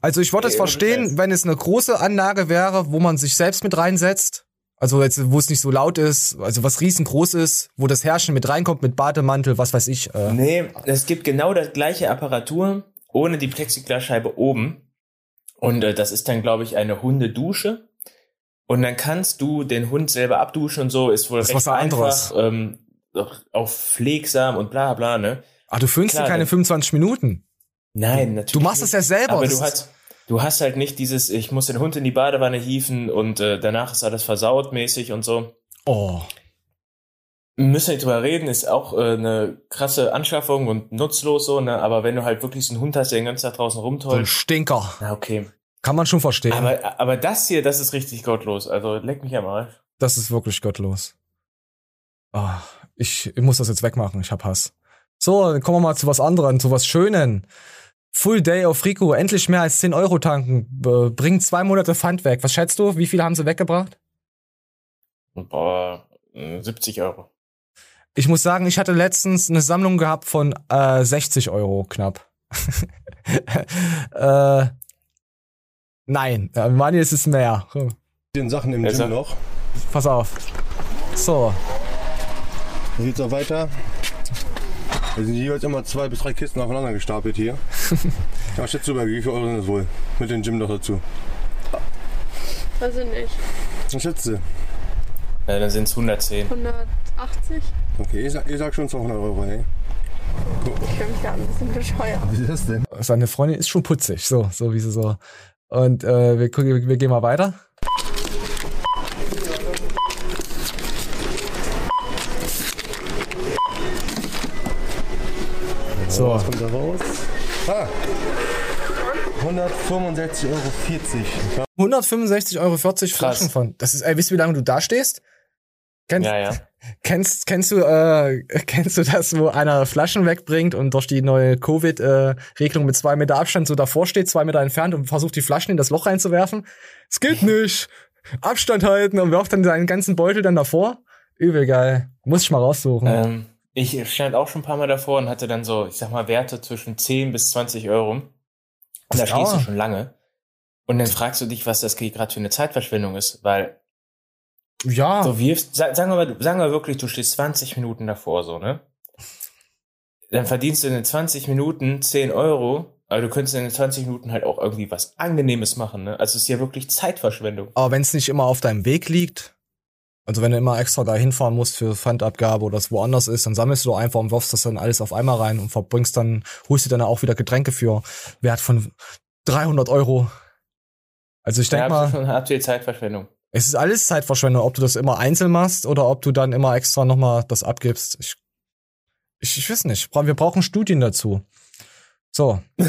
Also ich würde es verstehen, wenn es eine große Anlage wäre, wo man sich selbst mit reinsetzt. Also jetzt, wo es nicht so laut ist, also was riesengroß ist, wo das Herrschen mit reinkommt mit Bademantel, was weiß ich. Äh. Nee, es gibt genau das gleiche Apparatur, ohne die Plexiglasscheibe oben. Und äh, das ist dann, glaube ich, eine Hundedusche. Und dann kannst du den Hund selber abduschen und so, ist wohl Das ist recht was anderes. einfach, ähm, auch, pflegsam und bla bla, ne? Ah, du föhnst dir keine dann- 25 Minuten. Nein, natürlich. Du machst das ja selber. Aber du hast, du hast halt nicht dieses, ich muss den Hund in die Badewanne hieven und äh, danach ist alles versaut mäßig und so. Oh. Müssen wir nicht drüber reden, ist auch äh, eine krasse Anschaffung und nutzlos so, ne? Aber wenn du halt wirklich so einen Hund hast, der den ganzen Tag draußen So ein rumtollt, Stinker. na okay. Kann man schon verstehen. Aber, aber das hier, das ist richtig gottlos. Also leck mich Arsch. Das ist wirklich gottlos. Ah, ich, ich muss das jetzt wegmachen, ich hab Hass. So, dann kommen wir mal zu was anderem, zu was Schönen. Full Day auf Rico, endlich mehr als 10 Euro tanken, b- bringen zwei Monate Pfand weg. Was schätzt du? Wie viel haben sie weggebracht? Boah, äh, 70 Euro. Ich muss sagen, ich hatte letztens eine Sammlung gehabt von äh, 60 Euro knapp. <laughs> äh, nein, äh, Money ist es mehr. Den Sachen im Gym noch. Pass auf. So, Dann geht's auch weiter. Da sind jeweils immer zwei bis drei Kisten aufeinander gestapelt hier. <laughs> Ja, schätzt du mal, wie viel Euro sind das wohl? Mit dem Gym noch dazu. Weiß ich nicht. Was schätzt du? Ja, dann sind es 110. 180? Okay, ich sag, ich sag schon 200 Euro, ey. Ich fühle mich gerade ein bisschen bescheuert. Wie ist das denn? seine Freundin ist schon putzig, so, so wie sie so. Und äh, wir, gucken- wir gehen mal weiter. So. Was kommt da raus? Ah! 165,40 Euro. 165,40 Euro Flaschen von. Das ist, ey, wisst ihr, wie lange du da stehst? Kennst, Ja, ja. <laughs> Kennst, kennst du, äh, <laughs> kennst du das, wo einer Flaschen wegbringt und durch die neue Covid-Regelung mit zwei Meter Abstand so davor steht, zwei Meter entfernt und versucht die Flaschen in das Loch reinzuwerfen? Es geht <laughs> nicht. Abstand halten und wirft dann seinen ganzen Beutel dann davor. Übel geil. Muss ich mal raussuchen. Ähm, ich stand auch schon ein paar Mal davor und hatte dann so, ich sag mal, Werte zwischen 10 bis 20 Euro. Und da stehst du schon lange. Und dann fragst du dich, was das gerade für eine Zeitverschwendung ist, weil ja. du wirfst, sa- sagen wir mal, sagen wir wirklich, du stehst 20 Minuten davor, so, ne? Dann verdienst du in den 20 Minuten 10 Euro, aber du könntest in den 20 Minuten halt auch irgendwie was Angenehmes machen, ne? Also es ist ja wirklich Zeitverschwendung. Aber wenn es nicht immer auf deinem Weg liegt, also wenn du immer extra da hinfahren musst für Pfandabgabe oder es woanders ist, dann sammelst du doch einfach und wirfst das dann alles auf einmal rein und verbringst dann, holst dir dann auch wieder Getränke für Wert von 300 Euro. Also ich denke Ja, mal, schon <laughs> habt ihr Zeitverschwendung. es ist alles Zeitverschwendung, ob du das immer einzeln machst oder ob du dann immer extra nochmal das abgibst. Ich, ich, ich weiß nicht. Wir brauchen Studien dazu. So. <laughs>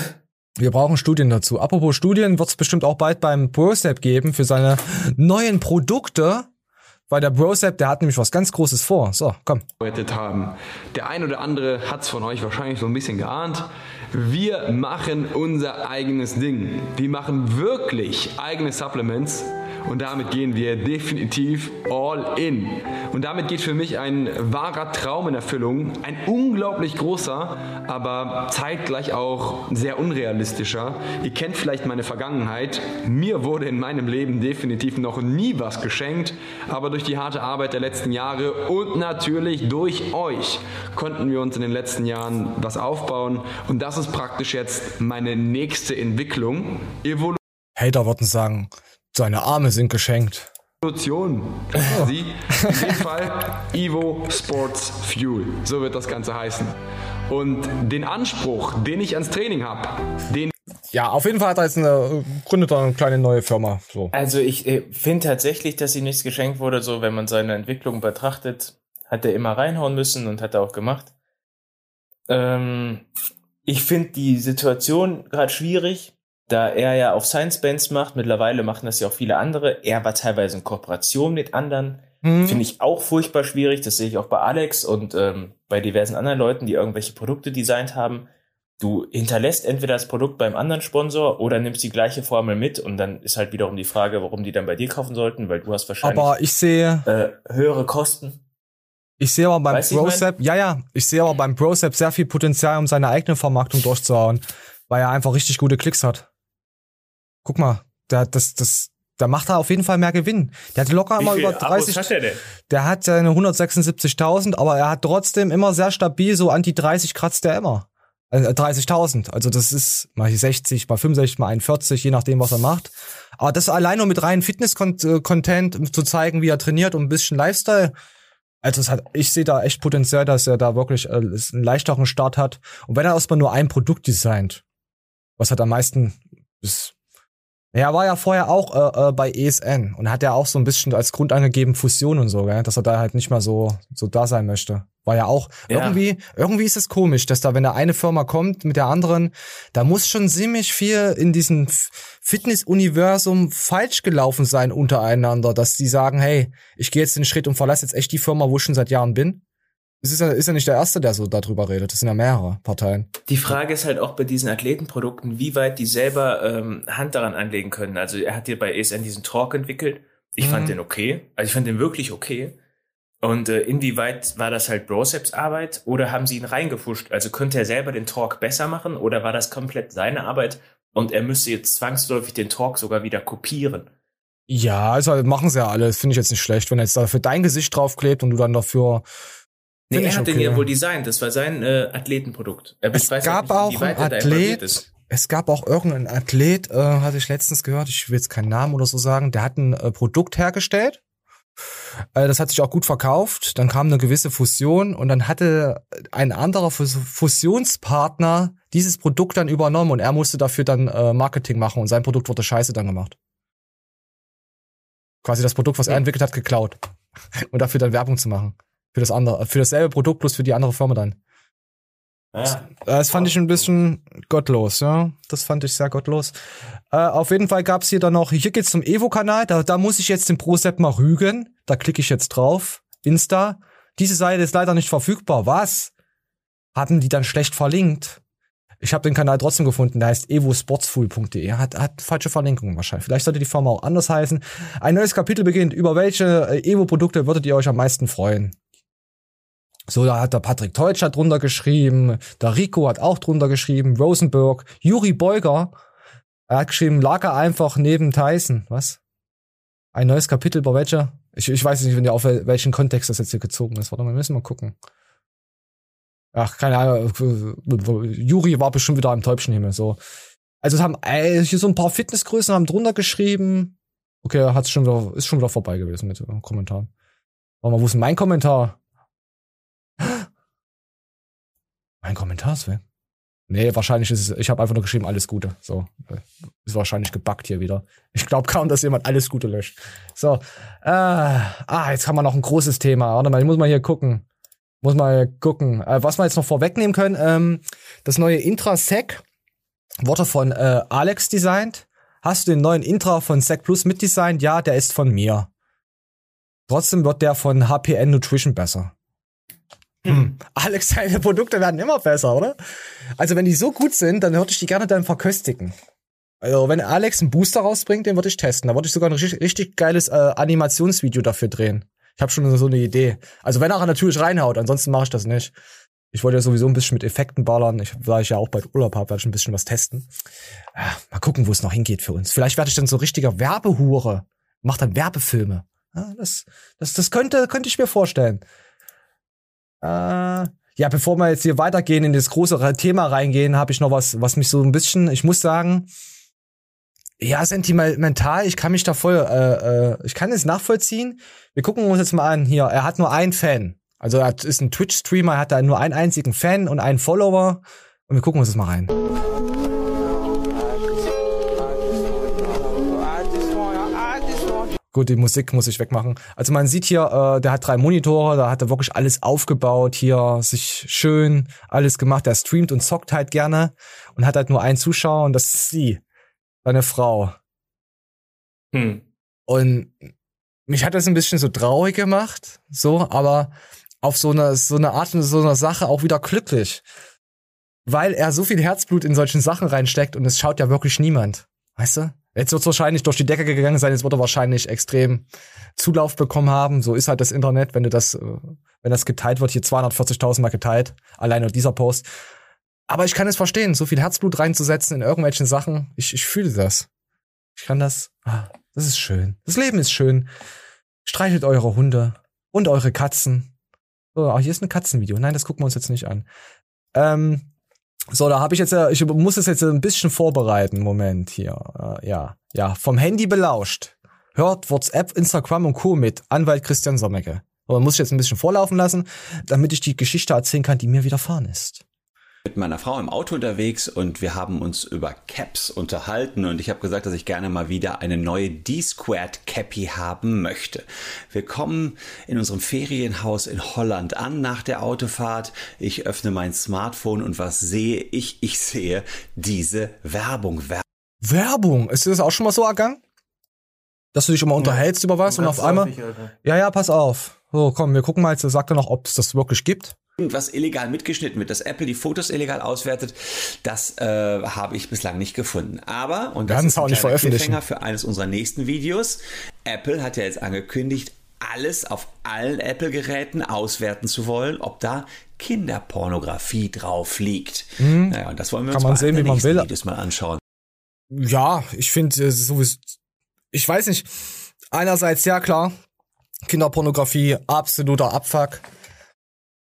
Wir brauchen Studien dazu. Apropos Studien, wird es bestimmt auch bald beim ProSap geben für seine neuen Produkte. Weil der ProSap, der hat nämlich was ganz Großes vor. So, komm. haben. Der ein oder andere hat es von euch wahrscheinlich so ein bisschen geahnt. Wir machen unser eigenes Ding. Wir machen wirklich eigene Supplements und damit gehen wir definitiv all in. Und damit geht für mich ein wahrer Traum in Erfüllung. Ein unglaublich großer, aber zeitgleich auch sehr unrealistischer. Ihr kennt vielleicht meine Vergangenheit. Mir wurde in meinem Leben definitiv noch nie was geschenkt, aber durch die harte Arbeit der letzten Jahre und natürlich durch euch konnten wir uns in den letzten Jahren was aufbauen. Und das ist praktisch jetzt meine nächste Entwicklung. Evolution. Hater würden sagen, seine Arme sind geschenkt. Evolution. Sie, in dem Fall Evo Sports Fuel. So wird das Ganze heißen. Und den Anspruch, den ich ans Training habe, den Ja, auf jeden Fall hat er jetzt eine, gründet er eine kleine neue Firma. So. Also ich äh, finde tatsächlich, dass ihm nichts geschenkt wurde. So, wenn man seine Entwicklung betrachtet, hat er immer reinhauen müssen und hat er auch gemacht. Ähm, ich finde die Situation gerade schwierig, da er ja auch Science Bands macht. Mittlerweile machen das ja auch viele andere. Er war teilweise in Kooperation mit anderen. Mhm. Finde ich auch furchtbar schwierig. Das sehe ich auch bei Alex und ähm, bei diversen anderen Leuten, die irgendwelche Produkte designt haben. Du hinterlässt entweder das Produkt beim anderen Sponsor oder nimmst die gleiche Formel mit und dann ist halt wiederum die Frage, warum die dann bei dir kaufen sollten, weil du hast wahrscheinlich Aber ich sehe, äh, höhere Kosten. ich sehe aber beim ProSap, ja, ja, ich sehe aber beim ProSap sehr viel Potenzial, um seine eigene Vermarktung durchzuhauen, weil er einfach richtig gute Klicks hat. Guck mal, der, das, das, da macht er auf jeden Fall mehr Gewinn. Der hat locker immer über Abos 30. hat er denn? Der hat seine 176.000, aber er hat trotzdem immer sehr stabil, so an die 30 kratzt er immer. Also 30.000. Also das ist mal 60, mal 65, mal 41, je nachdem, was er macht. Aber das allein nur mit reinem Fitness-Content um zu zeigen, wie er trainiert und ein bisschen Lifestyle. Also es hat, ich sehe da echt Potenzial, dass er da wirklich äh, einen leichteren Start hat. Und wenn er erstmal nur ein Produkt designt, was hat am meisten ist, er war ja vorher auch äh, äh, bei ESN und hat ja auch so ein bisschen als Grund angegeben Fusion und so, gell? dass er da halt nicht mehr so so da sein möchte. War ja auch Ja. irgendwie irgendwie ist es komisch, dass da wenn da eine Firma kommt mit der anderen, da muss schon ziemlich viel in diesem Fitness-Universum falsch gelaufen sein untereinander, dass die sagen, hey, ich gehe jetzt den Schritt und verlasse jetzt echt die Firma, wo ich schon seit Jahren bin. Das ist ja, ist ja nicht der erste, der so darüber redet. Das sind ja mehrere Parteien. Die Frage ist halt auch bei diesen Athletenprodukten, wie weit die selber ähm, Hand daran anlegen können. Also er hat hier bei ESN diesen Talk entwickelt. Ich Mhm. fand den okay. Also ich fand den wirklich okay. Und äh, inwieweit war das halt Broceps Arbeit oder haben sie ihn reingefuscht? Also könnte er selber den Talk besser machen oder war das komplett seine Arbeit und er müsste jetzt zwangsläufig den Talk sogar wieder kopieren? Ja, also machen sie ja alle. Das finde ich jetzt nicht schlecht, wenn er jetzt da für dein Gesicht draufklebt und du dann dafür. Nee, er hat den ja wohl designt. Das war sein äh, Athletenprodukt. Er Es weiß gab halt nicht, auch einen Athlet, es gab auch irgendeinen Athlet, äh, hatte ich letztens gehört, ich will jetzt keinen Namen oder so sagen, der hat ein äh, Produkt hergestellt. Äh, das hat sich auch gut verkauft. Dann kam eine gewisse Fusion und dann hatte ein anderer Fus- Fusionspartner dieses Produkt dann übernommen und er musste dafür dann äh, Marketing machen und sein Produkt wurde scheiße dann gemacht. Quasi das Produkt, was er entwickelt hat, geklaut. <laughs> Und dafür dann Werbung zu machen. Für das andere, für dasselbe Produkt, bloß für die andere Firma dann. Ja. Das fand ich ein bisschen gottlos, ja. Das fand ich sehr gottlos. Äh, auf jeden Fall gab's hier dann noch, hier geht's zum Evo-Kanal, da, da muss ich jetzt den ProSep mal rügen. Da klicke ich jetzt drauf. Insta. Diese Seite ist leider nicht verfügbar. Was? Hatten die dann schlecht verlinkt? Ich habe den Kanal trotzdem gefunden, der heißt evosportsfool.de. Hat, hat falsche Verlinkungen wahrscheinlich. Vielleicht sollte die Firma auch anders heißen. Ein neues Kapitel beginnt. Über welche äh, Evo-Produkte würdet ihr euch am meisten freuen? So, da hat der Patrick Teutsch hat drunter geschrieben, der Rico hat auch drunter geschrieben, Rosenberg, Juri Beuger, er hat geschrieben, Lager einfach neben Tyson. Was? Ein neues Kapitel über welche? Ich, ich weiß nicht, wenn ihr auf wel- welchen Kontext das jetzt hier gezogen ist. Warte mal, wir müssen mal gucken. Ach, keine Ahnung. Juri war bestimmt wieder am Täubchenhimmel. So. Also es haben äh, hier so ein paar Fitnessgrößen haben drunter geschrieben. Okay, hat's schon wieder, ist schon wieder vorbei gewesen mit Kommentaren. Warte mal, wo ist mein Kommentar? Mein Kommentar ist weg. Nee, wahrscheinlich ist es, ich habe einfach nur geschrieben, alles Gute. So, äh, ist wahrscheinlich gebackt hier wieder. Ich glaube kaum, dass jemand alles Gute löscht. So, äh, ah, jetzt haben wir noch ein großes Thema. Warte mal, ich muss mal hier gucken. Muss mal gucken. Äh, was wir jetzt noch vorwegnehmen können, ähm, das neue Intra-Sec wurde von äh, Alex designt. Hast du den neuen Intra von Sec Plus mitdesignt? Ja, der ist von mir. Trotzdem wird der von HPN Nutrition besser. Hm. Alex, deine Produkte werden immer besser, oder? Also, wenn die so gut sind, dann würde ich die gerne dann verköstigen. Also, wenn Alex einen Booster rausbringt, den würde ich testen. Da würde ich sogar ein richtig, richtig geiles äh, Animationsvideo dafür drehen. Ich habe schon so eine Idee. Also, wenn er natürlich reinhaut, ansonsten mache ich das nicht. Ich wollte ja sowieso ein bisschen mit Effekten ballern. Ich, da ich ja auch bald Urlaub habe, werde ich ein bisschen was testen. Ah, mal gucken, wo es noch hingeht für uns. Vielleicht werde ich dann so richtiger Werbehure. Mach dann Werbefilme. Ja, das, das, das könnte, könnte ich mir vorstellen. Äh, ja, bevor wir jetzt hier weitergehen in das große Thema reingehen, habe ich noch was, was mich so ein bisschen, ich muss sagen, ja, sentimental, ich kann mich da voll, äh, äh, ich kann es nachvollziehen. Wir gucken uns jetzt mal an, hier, er hat nur einen Fan. Also er ist ein Twitch-Streamer, er hat da nur einen einzigen Fan und einen Follower. Und wir gucken uns das mal rein. Gut, die Musik muss ich wegmachen. Also man sieht hier, äh, der hat drei Monitore, da hat er wirklich alles aufgebaut, hier sich schön alles gemacht. Der streamt und zockt halt gerne und hat halt nur einen Zuschauer und das ist sie, seine Frau. Hm. Und mich hat das ein bisschen so traurig gemacht, so, aber auf so eine, so eine Art und so eine Sache auch wieder glücklich. Weil er so viel Herzblut in solchen Sachen reinsteckt und es schaut ja wirklich niemand. Weißt du? Jetzt wird wahrscheinlich durch die Decke gegangen sein, jetzt wird er wahrscheinlich extrem Zulauf bekommen haben. So ist halt das Internet, wenn du das, äh, wenn das geteilt wird, hier 240.000 Mal geteilt, allein nur dieser Post. Aber ich kann es verstehen, so viel Herzblut reinzusetzen in irgendwelchen Sachen. Ich, ich fühle das. Ich kann das. Ah, das ist schön. Das Leben ist schön. Streichelt eure Hunde und eure Katzen. Ach, hier ist ein Katzenvideo. Nein, das gucken wir uns jetzt nicht an. Ähm, so, da habe ich jetzt, äh, ich muss es jetzt ein bisschen vorbereiten. Moment hier. Äh, ja, ja, vom Handy belauscht. Hört WhatsApp, Instagram und Co. mit. Anwalt Christian Sommecke. Aber muss ich jetzt ein bisschen vorlaufen lassen, damit ich die Geschichte erzählen kann, die mir widerfahren ist mit meiner Frau im Auto unterwegs und wir haben uns über Caps unterhalten und ich habe gesagt, dass ich gerne mal wieder eine neue D-Squared Cappy haben möchte. Wir kommen in unserem Ferienhaus in Holland an nach der Autofahrt. Ich öffne mein Smartphone und was sehe ich? Ich sehe diese Werbung. Werbung? Ist dir das auch schon mal so ergangen? Dass du dich immer unterhältst über was und auf einmal. Ja, ja, pass auf. So, komm, wir gucken mal jetzt, sagt er noch, ob es das wirklich gibt was illegal mitgeschnitten wird, dass Apple die Fotos illegal auswertet, das äh, habe ich bislang nicht gefunden. Aber, und das ist auch ein nicht veröffentlichen. Für eines unserer nächsten Videos, Apple hat ja jetzt angekündigt, alles auf allen Apple-Geräten auswerten zu wollen, ob da Kinderpornografie drauf liegt. Mhm. Naja, und das wollen wir Kann uns man sehen, wie man will. Videos mal anschauen. Ja, ich finde sowieso. Ich weiß nicht. Einerseits, ja klar, Kinderpornografie, absoluter Abfuck.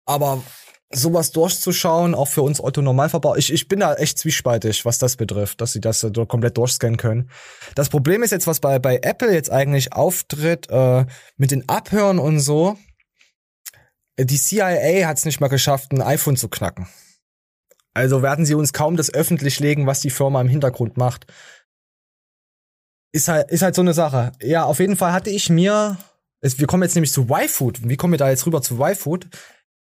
Aber sowas durchzuschauen, auch für uns Otto Normalverbraucher, ich, ich bin da echt zwiespaltig, was das betrifft, dass sie das äh, komplett durchscannen können. Das Problem ist jetzt, was bei, bei Apple jetzt eigentlich auftritt, äh, mit den Abhören und so. Die CIA hat es nicht mal geschafft, ein iPhone zu knacken. Also werden sie uns kaum das öffentlich legen, was die Firma im Hintergrund macht. Ist halt, ist halt so eine Sache. Ja, auf jeden Fall hatte ich mir, wir kommen jetzt nämlich zu Y-Food. Wie kommen wir da jetzt rüber zu Y-Food?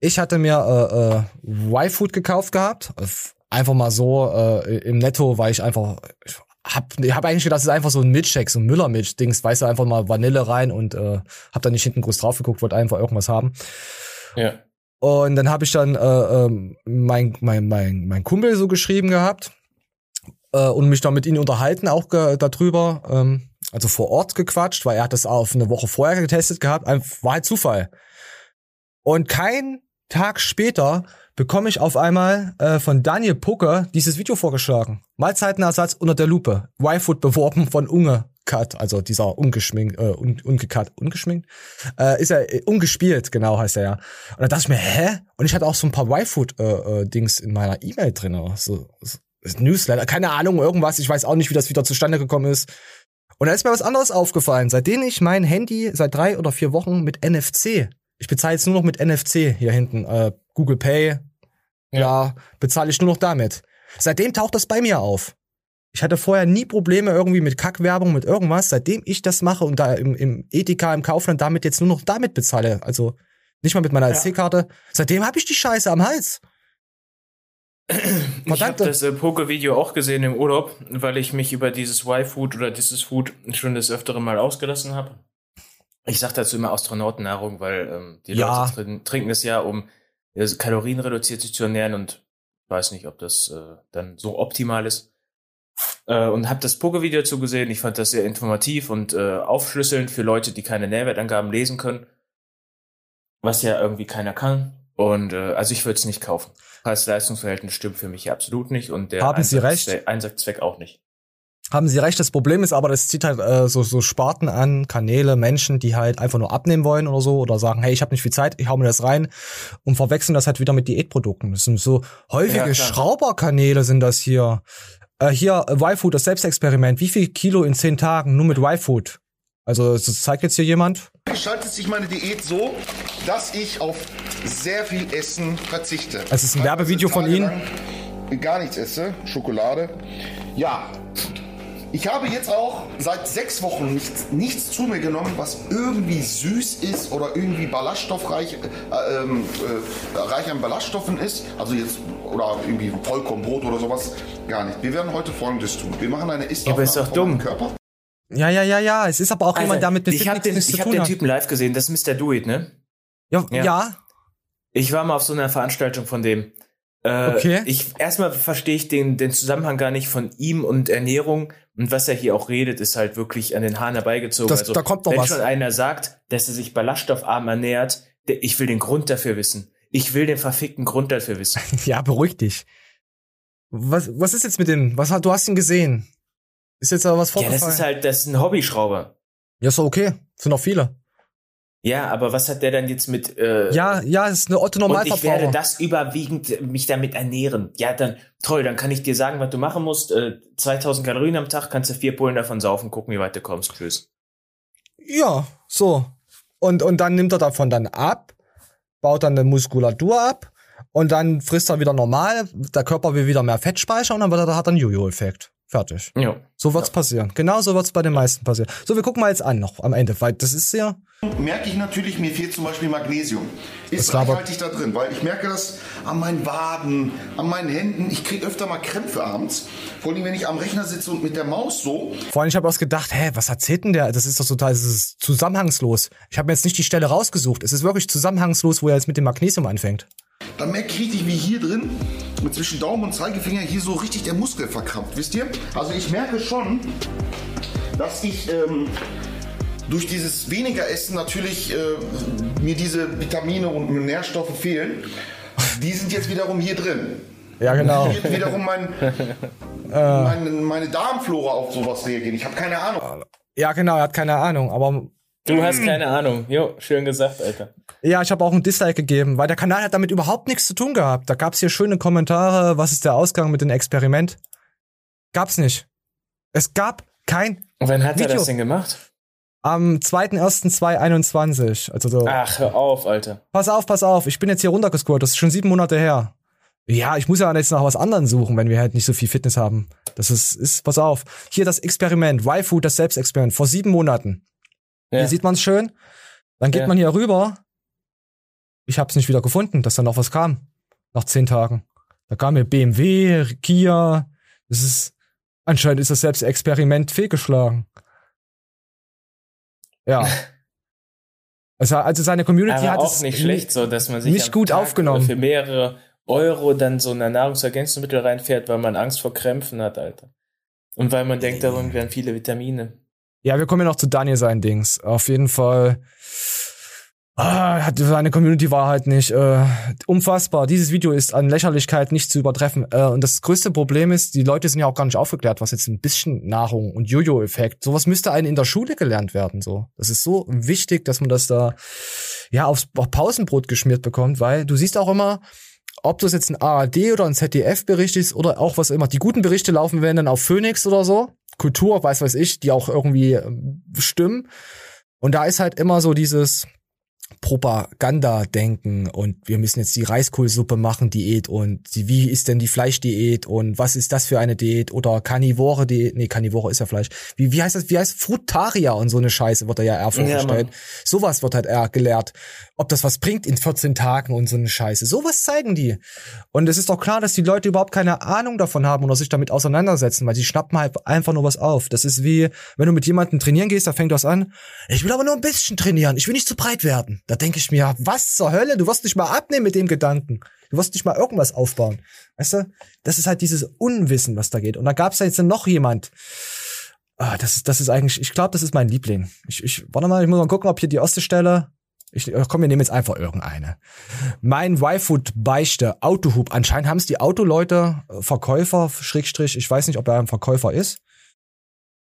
Ich hatte mir äh, äh, Y-Food gekauft gehabt. Einfach mal so äh, im Netto, weil ich einfach hab, ich hab eigentlich gedacht, das ist einfach so ein Milchshake, so ein Müller-Milch-Dings, weißt du, einfach mal Vanille rein und äh, hab da nicht hinten groß drauf geguckt, wollte einfach irgendwas haben. Ja. Und dann habe ich dann äh, ähm, mein, mein, mein, mein Kumpel so geschrieben gehabt äh, und mich dann mit ihm unterhalten auch darüber, ähm, also vor Ort gequatscht, weil er hat das auf eine Woche vorher getestet gehabt, einfach, war halt Zufall. Und kein Tag später bekomme ich auf einmal äh, von Daniel Pucker dieses Video vorgeschlagen. Mahlzeitenersatz unter der Lupe. Y-Food beworben von Unge Cut, also dieser ungeschminkt, äh, un, ungecut, ungeschminkt, äh, ist er äh, ungespielt, genau heißt er ja. Und dann dachte ich mir, hä? Und ich hatte auch so ein paar Y-Food-Dings äh, äh, in meiner E-Mail drin, so, so Newsletter, keine Ahnung, irgendwas, ich weiß auch nicht, wie das wieder zustande gekommen ist. Und da ist mir was anderes aufgefallen, seitdem ich mein Handy seit drei oder vier Wochen mit NFC, ich bezahle jetzt nur noch mit NFC hier hinten, äh, Google Pay, ja, ja bezahle ich nur noch damit. Seitdem taucht das bei mir auf. Ich hatte vorher nie Probleme irgendwie mit Kackwerbung, mit irgendwas. Seitdem ich das mache und da im, im Ethika, im Kaufland damit jetzt nur noch damit bezahle, also nicht mal mit meiner ja. C-Karte, seitdem habe ich die Scheiße am Hals. Ich habe das äh, Poke-Video auch gesehen im Urlaub, weil ich mich über dieses Y-Food oder dieses Food schon das öftere Mal ausgelassen habe. Ich sage dazu immer Astronautennahrung, weil ähm, die ja. Leute trin trinken es ja, um äh, kalorienreduziert sich zu ernähren und weiß nicht, ob das äh, dann so optimal ist. Äh, und habe das Poke-Video dazu gesehen. Ich fand das sehr informativ und äh, aufschlüsselnd für Leute, die keine Nährwertangaben lesen können, was ja irgendwie keiner kann. Und äh, also ich würde es nicht kaufen. Preis-Leistungsverhältnis stimmt für mich absolut nicht und der Haben Sie recht? Einsatzzweck auch nicht. Haben Sie recht, das Problem ist aber, das zieht halt äh, so, so Sparten an, Kanäle, Menschen, die halt einfach nur abnehmen wollen oder so oder sagen, hey, ich habe nicht viel Zeit, ich hau mir das rein und verwechseln das halt wieder mit Diätprodukten. Das sind so häufige ja, Schrauberkanäle sind das hier. Äh, hier, Y-Food, das Selbstexperiment. Wie viel Kilo in zehn Tagen nur mit Y-Food? Also, das zeigt jetzt hier jemand. Gestaltet sich meine Diät so, dass ich auf sehr viel Essen verzichte. Es ist ein Werbevideo von Ihnen. Gar nichts esse, Schokolade. Ja, ich habe jetzt auch seit sechs Wochen nichts, nichts zu mir genommen, was irgendwie süß ist oder irgendwie ballaststoffreich äh, ähm, äh, reich an Ballaststoffen ist. Also jetzt oder irgendwie Vollkornbrot oder sowas. Gar nicht. Wir werden heute Folgendes tun. Wir machen eine Ist-Aufnahme ist doch dumm. Körper. Ja, ja, ja, ja. Es ist aber auch also, jemand damit mit Ich habe den, ich hab den Typen live gesehen. Das ist Mr. Do It, ne? Ja, ja. ja. Ich war mal auf so einer Veranstaltung von dem. Äh, okay. Ich erstmal verstehe ich den den Zusammenhang gar nicht von ihm und Ernährung und was er hier auch redet, ist halt wirklich an den Haaren herbeigezogen. Das, also, da kommt noch wenn was. schon einer sagt, dass er sich ballaststoffarm ernährt, der, ich will den Grund dafür wissen. Ich will den verfickten Grund dafür wissen. <laughs> ja, beruhig dich. Was, was ist jetzt mit dem? Was du hast ihn gesehen? Ist jetzt aber was vorgefallen? Ja, das ist halt, das ist ein Hobbyschrauber. Ja, ist doch okay. Sind noch viele. Ja, aber was hat der dann jetzt mit? Äh, ja, ja, es ist eine Otto Normalverbraucher. Und ich werde das überwiegend mich damit ernähren. Ja, dann toll, dann kann ich dir sagen, was du machen musst. Äh, 2000 Kalorien am Tag, kannst du vier Pullen davon saufen, gucken, wie weit du kommst. Tschüss. Ja, so. Und und dann nimmt er davon dann ab, baut dann eine Muskulatur ab und dann frisst er wieder normal. Der Körper will wieder mehr Fett speichern und dann hat er einen Jojo-Effekt. Fertig. Ja. So wird's ja. passieren. Genau so wird's bei den meisten passieren. So, wir gucken mal jetzt an noch am Ende, weil das ist ja. Merke ich natürlich, mir fehlt zum Beispiel Magnesium. Ist reichhaltig da drin, weil ich merke das an meinen Waden, an meinen Händen. Ich kriege öfter mal Krämpfe abends. Vor allem, wenn ich am Rechner sitze und mit der Maus so. Vor allem, ich habe auch gedacht, hä, was erzählt denn der? Das ist doch total, das ist zusammenhangslos. Ich habe mir jetzt nicht die Stelle rausgesucht. Es ist wirklich zusammenhangslos, wo er jetzt mit dem Magnesium anfängt. Dann merke ich richtig, wie hier drin, mit zwischen Daumen und Zeigefinger, hier so richtig der Muskel verkrampft. Wisst ihr? Also ich merke schon, dass ich ähm, durch dieses weniger Essen natürlich äh, mir diese Vitamine und Nährstoffe fehlen. Die sind jetzt wiederum hier drin. Ja, genau. Hier wird wiederum mein, <laughs> meine, meine Darmflora auf sowas reagieren. Ich habe keine Ahnung. Ja, genau, er hat keine Ahnung, aber Du hast keine Ahnung. Jo, schön gesagt, Alter. Ja, ich habe auch ein Dislike gegeben, weil der Kanal hat damit überhaupt nichts zu tun gehabt. Da gab's hier schöne Kommentare, was ist der Ausgang mit dem Experiment? Gab's nicht. Es gab kein Und wann hat Video. er das denn gemacht? Am 2.1.2021. Also so. Ach, hör auf, Alter. Pass auf, pass auf. Ich bin jetzt hier runtergescrollt. Das ist schon sieben Monate her. Ja, ich muss ja jetzt nach was anderem suchen, wenn wir halt nicht so viel Fitness haben. Das ist, ist, pass auf. Hier das Experiment. Y-Food, das Selbstexperiment. Vor sieben Monaten. Ja. Hier sieht man es schön. Dann geht ja. man hier rüber. Ich habe es nicht wieder gefunden, dass da noch was kam. Nach zehn Tagen. Da kam mir BMW, Kia. Das ist Anscheinend ist das selbst Experiment fehlgeschlagen. Ja. <laughs> Also, also seine Community Aber hat auch es nicht schlecht, so dass man sich nicht gut Tag aufgenommen. für mehrere Euro dann so ein Nahrungsergänzungsmittel reinfährt, weil man Angst vor Krämpfen hat, Alter. Und weil man denkt, darin wären viele Vitamine. Ja, wir kommen ja noch zu Daniel sein Dings. Auf jeden Fall. Ah, seine Community war halt nicht äh, unfassbar. Dieses Video ist an Lächerlichkeit nicht zu übertreffen. Äh, und das größte Problem ist, die Leute sind ja auch gar nicht aufgeklärt, was jetzt ein bisschen Nahrung und Jojo-Effekt. Sowas müsste einen in der Schule gelernt werden. So, das ist so wichtig, dass man das da ja aufs auf Pausenbrot geschmiert bekommt, weil du siehst auch immer, ob das jetzt ein ARD oder ein ZDF-Bericht ist oder auch was immer. Die guten Berichte laufen werden dann auf Phoenix oder so, Kultur, weiß weiß ich, die auch irgendwie ähm, stimmen. Und da ist halt immer so dieses Propaganda-Denken und wir müssen jetzt die Reiskohlsuppe machen, Diät und die, wie ist denn die Fleischdiät und was ist das für eine Diät oder Karnivore Diät, nee, Karnivore ist ja Fleisch. Wie, wie heißt das, wie heißt Frutaria und so eine Scheiße wird da ja eher vorgestellt. Mann. Sowas wird halt eher gelehrt. Ob das was bringt in 14 Tagen und so eine Scheiße. Sowas zeigen die. Und es ist doch klar, dass die Leute überhaupt keine Ahnung davon haben oder sich damit auseinandersetzen, weil sie schnappen halt einfach nur was auf. Das ist wie, wenn du mit jemandem trainieren gehst, da fängt das an. Ich will aber nur ein bisschen trainieren. Ich will nicht zu breit werden. Da denke ich mir, was zur Hölle? Du wirst nicht mal abnehmen mit dem Gedanken. Du wirst nicht mal irgendwas aufbauen. Weißt du? Das ist halt dieses Unwissen, was da geht. Und da gab es ja jetzt noch jemand. Ah, das ist, das ist eigentlich, ich glaube, das ist mein Liebling. Ich, ich, warte mal, ich muss mal gucken, ob hier die erste Stelle. Ich, äh, komm, wir nehmen jetzt einfach irgendeine. Mein Y-Food beichte Autohub. Anscheinend haben es die Autoleute, äh, Verkäufer, Schrägstrich, ich weiß nicht, ob er ein Verkäufer ist.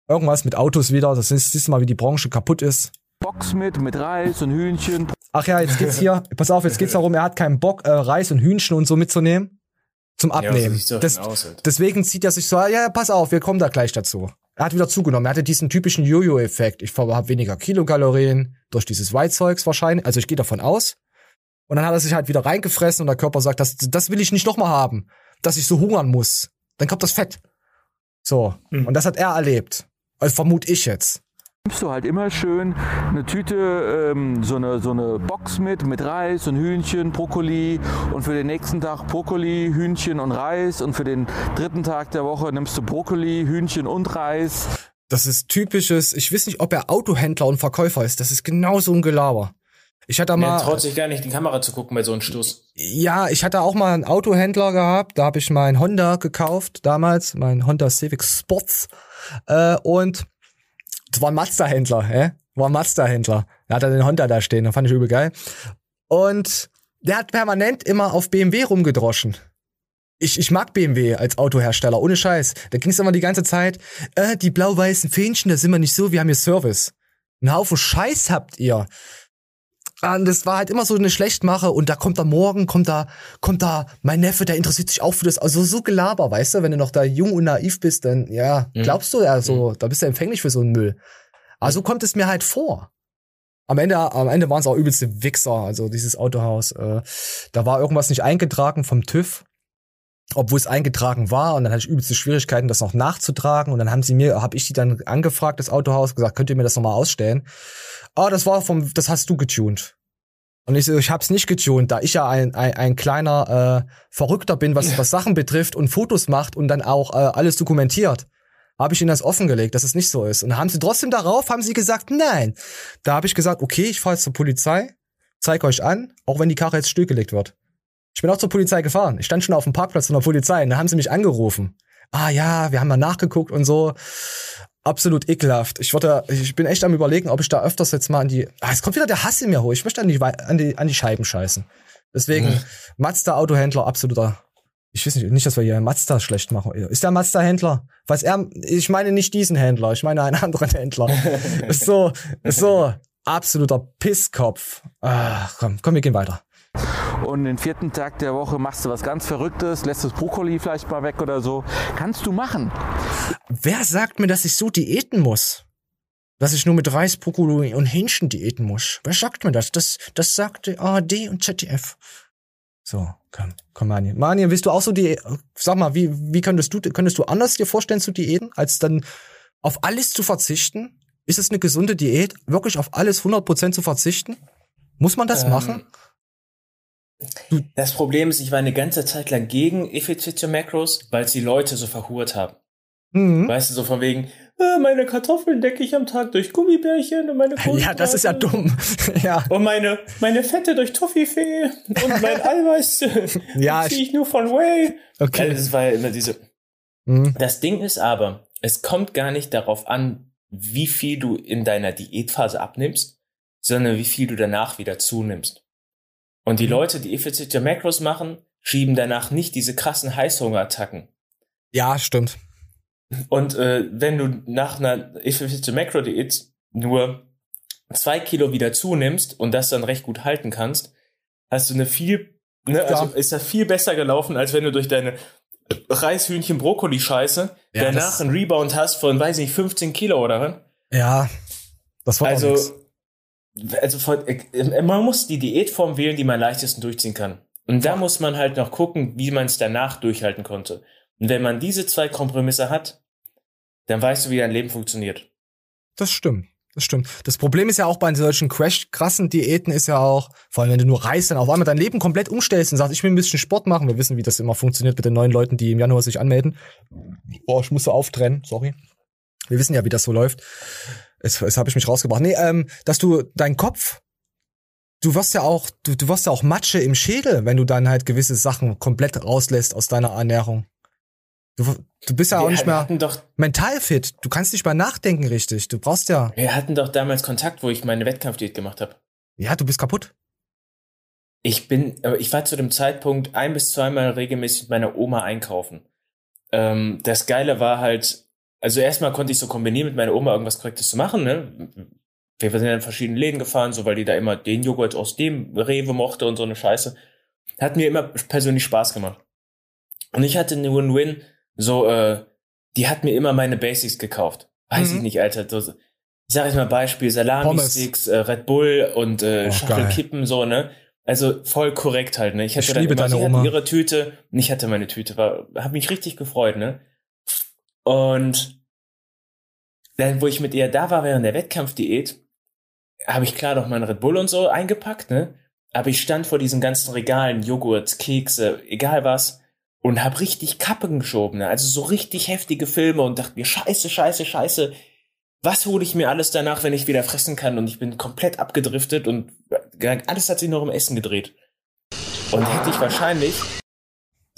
Irgendwas mit Autos wieder. Das ist, siehst du mal, wie die Branche kaputt ist. Box mit, mit Reis und Hühnchen. Ach ja, jetzt geht's hier, <laughs> pass auf, jetzt geht's darum, er hat keinen Bock, äh, Reis und Hühnchen und so mitzunehmen. Zum Ja, Abnehmen. doch das, deswegen zieht er sich so, ja, ja, pass auf, wir kommen da gleich dazu. Er hat wieder zugenommen. Er hatte diesen typischen Jojo-Effekt. Ich habe weniger Kilokalorien durch dieses Weißzeugs wahrscheinlich. Also ich gehe davon aus. Und dann hat er sich halt wieder reingefressen und der Körper sagt, das, das will ich nicht nochmal haben, dass ich so hungern muss. Dann kommt das Fett. So. Und das hat er erlebt. Also vermute ich jetzt. Nimmst du halt immer schön eine Tüte, ähm, so, eine, so eine Box mit, mit Reis und Hühnchen, Brokkoli und für den nächsten Tag Brokkoli, Hühnchen und Reis und für den dritten Tag der Woche nimmst du Brokkoli, Hühnchen und Reis. Das ist typisches, ich weiß nicht, ob er Autohändler und Verkäufer ist. Das ist genau so ein Gelaber. Ich hatte Er mal. traut sich gar nicht, in die Kamera zu gucken bei so einem Stoß. Ja, ich hatte auch mal einen Autohändler gehabt. Da habe ich mein Honda gekauft damals, mein Honda Civic Sports. Äh, und das war ein Mazda-Händler, äh? War ein Mazda-Händler. Da hat er den Honda da stehen, das fand ich übel geil. Und der hat permanent immer auf BMW rumgedroschen. Ich, ich mag BMW als Autohersteller, ohne Scheiß. Da ging es immer die ganze Zeit, äh, die blau-weißen Fähnchen, da sind wir nicht so, wir haben hier Service. Ein Haufen Scheiß habt ihr. Und das war halt immer so eine Schlechtmache und da kommt da morgen, kommt da, kommt da mein Neffe, der interessiert sich auch für das, also so Gelaber, weißt du, wenn du noch da jung und naiv bist, dann, ja, Mhm. glaubst du ja so, da bist du empfänglich für so einen Müll. Also kommt es mir halt vor. Am Ende, am Ende waren es auch übelste Wichser, also dieses Autohaus, äh, da war irgendwas nicht eingetragen vom TÜV, obwohl es eingetragen war und dann hatte ich übelste Schwierigkeiten, das noch nachzutragen und dann haben sie mir, habe ich die dann angefragt, das Autohaus, gesagt, könnt ihr mir das nochmal ausstellen? Ah, das war vom, das hast du getuned. Und ich ich hab's nicht getuned, da ich ja ein, ein, ein kleiner äh, Verrückter bin, was, was Sachen betrifft und Fotos macht und dann auch äh, alles dokumentiert. Habe ich ihnen das offengelegt, dass es nicht so ist. Und haben sie trotzdem darauf, haben sie gesagt, nein. Da habe ich gesagt, okay, ich fahre jetzt zur Polizei, zeig euch an, auch wenn die Karre jetzt stillgelegt wird. Ich bin auch zur Polizei gefahren. Ich stand schon auf dem Parkplatz von der Polizei und da haben sie mich angerufen. Ah ja, wir haben mal nachgeguckt und so. Absolut ekelhaft. Ich wollte, ich bin echt am überlegen, ob ich da öfters jetzt mal an die. Ah, es kommt wieder der Hass in mir hoch. Ich möchte an die, an die, an die Scheiben scheißen. Deswegen, Mhm. Mazda Autohändler, absoluter. Ich weiß nicht, nicht, dass wir hier Mazda schlecht machen. Ist der Mazda Händler? Was er, ich meine nicht diesen Händler, ich meine einen anderen Händler. <laughs> so, so, absoluter Pisskopf. Ach, komm, komm, wir gehen weiter. Und den vierten Tag der Woche machst du was ganz Verrücktes, lässt das Brokkoli vielleicht mal weg oder so. Kannst du machen. Wer sagt mir, dass ich so diäten muss? Dass ich nur mit Reis, Brokkoli und Hähnchen diäten muss? Wer sagt mir das? Das, das sagt die ARD und ZDF. So, komm, komm, Mani. Mani, willst du auch so die, sag mal, wie, wie könntest du, könntest du anders dir vorstellen zu diäten, als dann auf alles zu verzichten? Ist es eine gesunde Diät, wirklich auf alles 100% zu verzichten? Muss man das Ähm, machen? Das Problem ist, ich war eine ganze Zeit lang gegen effiziente Macros, weil es die Leute so verhurt haben. Mhm. Weißt du, so von wegen, äh, meine Kartoffeln decke ich am Tag durch Gummibärchen und meine <laughs> Ja, das ist ja dumm. <laughs> ja. Und meine, meine Fette durch Toffifee und mein <laughs> Eiweiß Ja, ziehe ich nur von Whey. Okay. Also das war ja immer diese. Mhm. Das Ding ist aber, es kommt gar nicht darauf an, wie viel du in deiner Diätphase abnimmst, sondern wie viel du danach wieder zunimmst. Und Mhm. die Leute, die effiziente Macros machen, schieben danach nicht diese krassen Heißhungerattacken. Ja, stimmt. Und äh, wenn du nach einer effizienten Macro-Diät nur zwei Kilo wieder zunimmst und das dann recht gut halten kannst, hast du eine viel, ne, also Ja. ist das viel besser gelaufen, als wenn du durch deine Reishühnchen-Brokkoli-Scheiße Ja, danach einen Rebound hast von, weiß nicht, 15 Kilo oder was? Ja, das war Also. Also von, äh, man muss die Diätform wählen, die man am leichtesten durchziehen kann. Und da muss man halt noch gucken, wie man es danach durchhalten konnte. Und wenn man diese zwei Kompromisse hat, dann weißt du, wie dein Leben funktioniert. Das stimmt. Das stimmt. Das Problem ist ja auch bei solchen crash krassen Diäten ist ja auch, vor allem wenn du nur Reis dann auf einmal dein Leben komplett umstellst und sagst, ich will ein bisschen Sport machen. Wir wissen, wie das immer funktioniert mit den neuen Leuten, die im Januar sich anmelden. Boah, ich musste auftrennen, sorry. Wir wissen ja, wie das so läuft. Jetzt, jetzt habe ich mich rausgebracht. Nee, ähm, dass du dein Kopf, du wirst ja auch, du, du wirst ja auch Matsche im Schädel, wenn du dann halt gewisse Sachen komplett rauslässt aus deiner Ernährung. Du, du bist ja Wir auch nicht mehr doch- mental fit. Du kannst nicht mehr nachdenken richtig. Du brauchst ja, Wir hatten doch damals Kontakt, wo ich meine Wettkampfdiät gemacht habe. ja, du bist kaputt. Ich bin, aber ich war zu dem Zeitpunkt ein bis zweimal regelmäßig mit meiner Oma einkaufen. Ähm, das Geile war halt, also erstmal konnte ich so kombinieren mit meiner Oma irgendwas Korrektes zu machen, ne? Wir sind ja in verschiedene Läden gefahren, so weil die da immer den Joghurt aus dem Rewe mochte und so eine Scheiße. Hat mir immer persönlich Spaß gemacht. Und ich hatte eine Win-Win, so, äh, die hat mir immer meine Basics gekauft. Weiß Mhm. ich nicht, Alter. So, ich sag jetzt mal Beispiel. Salami-Sticks, äh, Red Bull und äh, Oh, Schachtelkippen, so, ne? Also voll korrekt halt, ne? Ich hatte Ich dann immer, deine sie Oma. ihre Tüte und ich hatte meine Tüte. War, hab mich richtig gefreut, ne? Und dann, wo ich mit ihr da war während der Wettkampfdiät, habe ich klar noch meinen Red Bull und so eingepackt, ne? Aber ich stand vor diesen ganzen Regalen, Joghurt, Kekse, egal was, und hab richtig Kappen geschoben, ne? Also so richtig heftige Filme und dachte mir, scheiße, scheiße, scheiße. Was hole ich mir alles danach, wenn ich wieder fressen kann? Und ich bin komplett abgedriftet und alles hat sich noch um Essen gedreht. Und hätte ich wahrscheinlich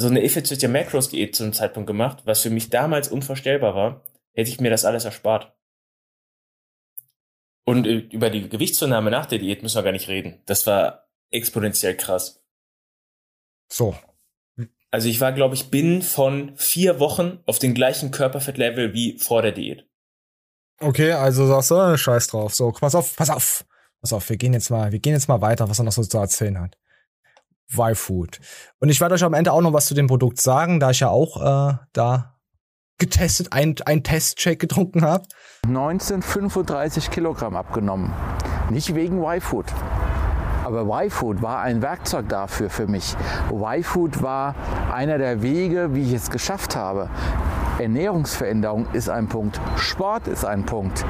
so eine effiziente Macros-Diät zu einem Zeitpunkt gemacht, was für mich damals unvorstellbar war, hätte ich mir das alles erspart. Und äh, über die Gewichtszunahme nach der Diät müssen wir gar nicht reden. Das war exponentiell krass. So. Also ich war, glaube ich, binnen von vier Wochen auf dem gleichen Körperfettlevel wie vor der Diät. Okay, also sagst du, scheiß drauf. So, pass auf, pass auf. Pass auf, wir gehen jetzt mal, wir gehen jetzt mal weiter, was er noch so zu erzählen hat. Y-Food. Und ich werde euch am Ende auch noch was zu dem Produkt sagen, da ich ja auch äh, da getestet, ein, ein Testcheck getrunken habe. 1935 Kilogramm abgenommen. Nicht wegen Y-Food. Aber Y-Food war ein Werkzeug dafür für mich. Y-Food war einer der Wege, wie ich es geschafft habe. Ernährungsveränderung ist ein Punkt. Sport ist ein Punkt.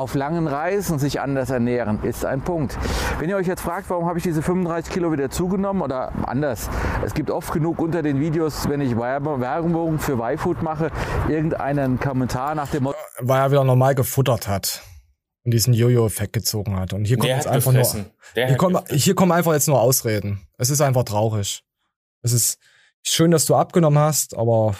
Auf langen Reisen sich anders ernähren ist ein Punkt. Wenn ihr euch jetzt fragt, warum habe ich diese 35 Kilo wieder zugenommen oder anders, es gibt oft genug unter den Videos, wenn ich Werbung für Y-Food mache, irgendeinen Kommentar nach dem Motto, Weil er wieder normal gefuttert hat. Und diesen Jojo-Effekt gezogen hat. Und hier kommt Der jetzt einfach gefressen. nur. Der Hier kommen, hier kommen einfach jetzt nur Ausreden. Es ist einfach traurig. Es ist schön, dass du abgenommen hast, aber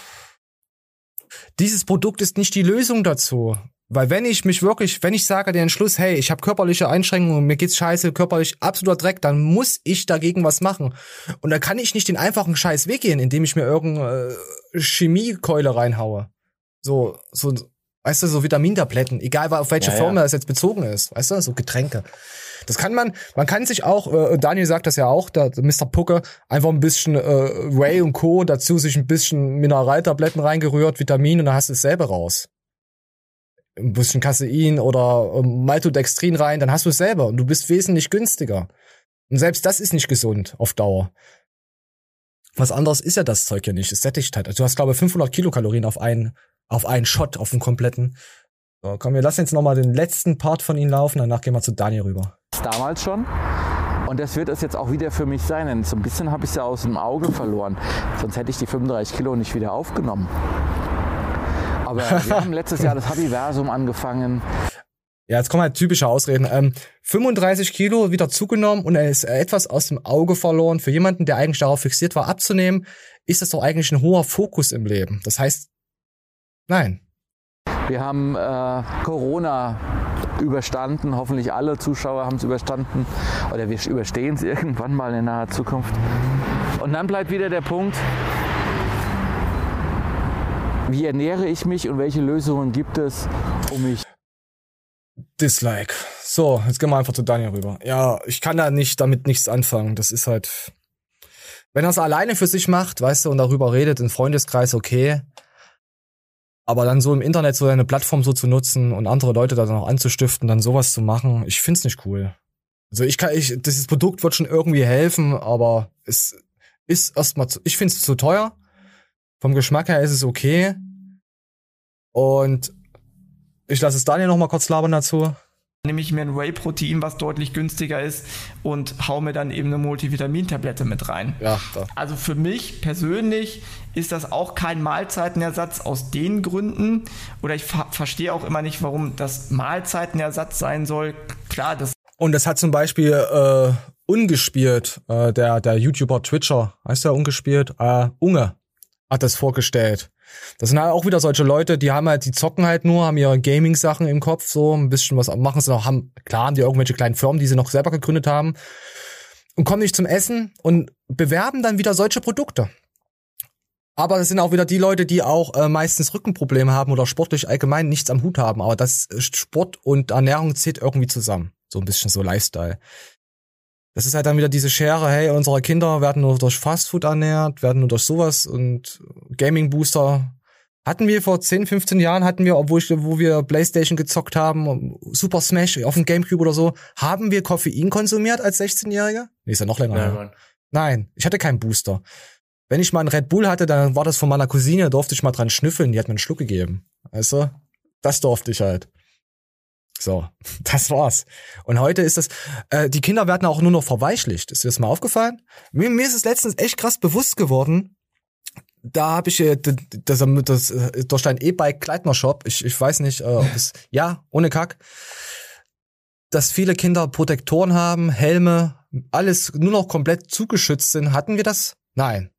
dieses Produkt ist nicht die Lösung dazu. Weil wenn ich mich wirklich, wenn ich sage den Entschluss, hey, ich habe körperliche Einschränkungen, mir geht's scheiße, körperlich absoluter Dreck, dann muss ich dagegen was machen. Und da kann ich nicht den einfachen Scheiß weggehen, indem ich mir irgendeine äh, Chemiekeule reinhaue. So, so, weißt du, so Vitamintabletten, egal auf welche Ja, Form ja. das jetzt bezogen ist, weißt du, so Getränke. Das kann man, man kann sich auch, äh, Daniel sagt das ja auch, der Mr. Pucke, einfach ein bisschen äh, Whey und Co. dazu sich ein bisschen Mineraltabletten reingerührt, Vitamin und dann hast du dasselbe raus. Ein bisschen Casein oder ähm, Maltodextrin rein, dann hast du es selber und du bist wesentlich günstiger. Und selbst das ist nicht gesund auf Dauer. Was anderes ist ja das Zeug ja nicht. Es sättigt halt. Also du hast, glaube ich, 500 Kilokalorien auf einen, auf einen Shot, auf den kompletten. So, komm, wir lassen jetzt noch mal den letzten Part von ihnen laufen, danach gehen wir zu Daniel rüber. damals schon. Und das wird es jetzt auch wieder für mich sein. Denn so ein bisschen habe ich es ja aus dem Auge verloren. Sonst hätte ich die 35 Kilo nicht wieder aufgenommen. Aber wir <laughs> haben letztes Jahr das Habiversum angefangen. Ja, jetzt kommen halt typische Ausreden. Ähm, 35 Kilo wieder zugenommen und er ist etwas aus dem Auge verloren. Für jemanden, der eigentlich darauf fixiert war, abzunehmen, ist das doch eigentlich ein hoher Fokus im Leben. Das heißt, nein. Wir haben äh, Corona überstanden. Hoffentlich alle Zuschauer haben es überstanden. Oder wir überstehen es <laughs> irgendwann mal in naher Zukunft. Und dann bleibt wieder der Punkt, wie ernähre ich mich und welche Lösungen gibt es, um mich Dislike. So, jetzt gehen wir einfach zu Daniel rüber. Ja, ich kann da nicht damit nichts anfangen. Das ist halt. Wenn er es alleine für sich macht, weißt du, und darüber redet, im Freundeskreis, okay. Aber dann so im Internet so eine Plattform so zu nutzen und andere Leute da dann auch anzustiften, dann sowas zu machen, ich find's nicht cool. Also ich kann, ich, dieses Produkt wird schon irgendwie helfen, aber es ist erstmal, zu, ich find's zu teuer. Vom Geschmack her ist es okay. Und ich lasse es Daniel noch mal kurz labern dazu. Nehme ich mir ein Whey-Protein, was deutlich günstiger ist, und hau mir dann eben eine Multivitamintablette mit rein. Ja, da. Also für mich persönlich ist das auch kein Mahlzeitenersatz aus den Gründen. Oder ich ver verstehe auch immer nicht, warum das Mahlzeitenersatz sein soll. Klar, das. Und das hat zum Beispiel äh, Ungespielt, äh, der, der YouTuber Twitcher, heißt der Ungespielt? Äh, Unge hat das vorgestellt. Das sind halt auch wieder solche Leute, die haben halt, die zocken halt nur, haben ihre Gaming-Sachen im Kopf, so ein bisschen was machen sie noch, haben, klar haben die irgendwelche kleinen Firmen, die sie noch selber gegründet haben und kommen nicht zum Essen und bewerben dann wieder solche Produkte. Aber das sind auch wieder die Leute, die auch äh, meistens Rückenprobleme haben oder sportlich allgemein nichts am Hut haben. Aber das Sport und Ernährung zählt irgendwie zusammen. So ein bisschen so Lifestyle. Das ist halt dann wieder diese Schere, hey, unsere Kinder werden nur durch Fastfood ernährt, werden nur durch sowas und Gaming Booster hatten wir vor 10, 15 Jahren, hatten wir, obwohl ich, wo wir Playstation gezockt haben, Super Smash auf dem Gamecube oder so, haben wir Koffein konsumiert als 16-Jähriger? Nee, ist ja noch länger. Nein. Mann. Nein, ich hatte keinen Booster. Wenn ich mal einen Red Bull hatte, dann war das von meiner Cousine, durfte ich mal dran schnüffeln, die hat mir einen Schluck gegeben. Weißt du? Das durfte ich halt. So, das war's. Und heute ist das, äh, die Kinder werden auch nur noch verweichlicht. Ist dir das mal aufgefallen? Mir, mir ist es letztens echt krass bewusst geworden. Da habe ich äh, d- d- das, das, äh, durch dein E-Bike Kleidner Shop, ich, ich weiß nicht, äh, ob es, <laughs> ja, ohne Kack, dass viele Kinder Protektoren haben, Helme, alles nur noch komplett zugeschützt sind. Hatten wir das? Nein.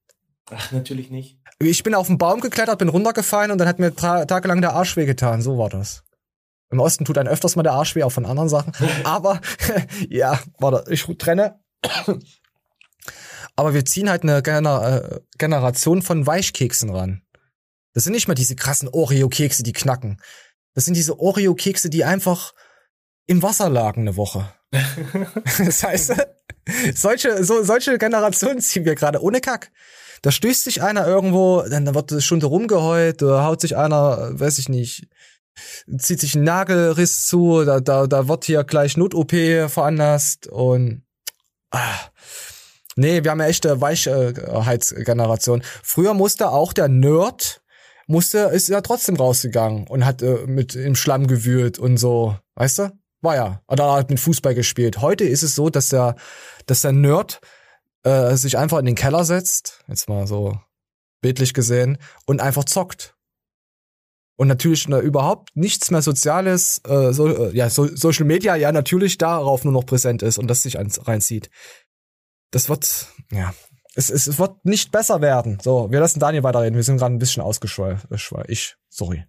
Ach, natürlich nicht. Ich bin auf den Baum geklettert, bin runtergefallen und dann hat mir tagelang der Arsch wehgetan. So war das. Im Osten tut einem öfters mal der Arsch weh, auch von anderen Sachen. Aber, <laughs> ja, warte, ich trenne. Aber wir ziehen halt eine Gener äh, Generation von Weichkeksen ran. Das sind nicht mehr diese krassen Oreo-Kekse, die knacken. Das sind diese Oreo-Kekse, die einfach im Wasser lagen eine Woche. <laughs> das heißt, solche, so, solche Generationen ziehen wir gerade ohne Kack. Da stößt sich einer irgendwo, dann wird eine Stunde rumgeheult, da haut sich einer, äh, weiß ich nicht, zieht sich ein Nagelriss zu, da, da, da wird hier gleich Not-OP veranlasst und ah, nee, wir haben ja echte Weichheitsgeneration. Früher musste auch der Nerd, musste, ist ja trotzdem rausgegangen und hat äh, mit im Schlamm gewühlt und so, weißt du? War ja. Oder hat mit Fußball gespielt. Heute ist es so, dass der, dass der Nerd äh, sich einfach in den Keller setzt, jetzt mal so bildlich gesehen, und einfach zockt. Und natürlich ne, überhaupt nichts mehr Soziales, äh, so, äh, ja, so, Social Media ja natürlich darauf nur noch präsent ist und das sich ans, reinzieht. Das wird, ja, es, es, es wird nicht besser werden. So, wir lassen Daniel weiterreden. Wir sind gerade ein bisschen ausgeschweift. Ich, sorry.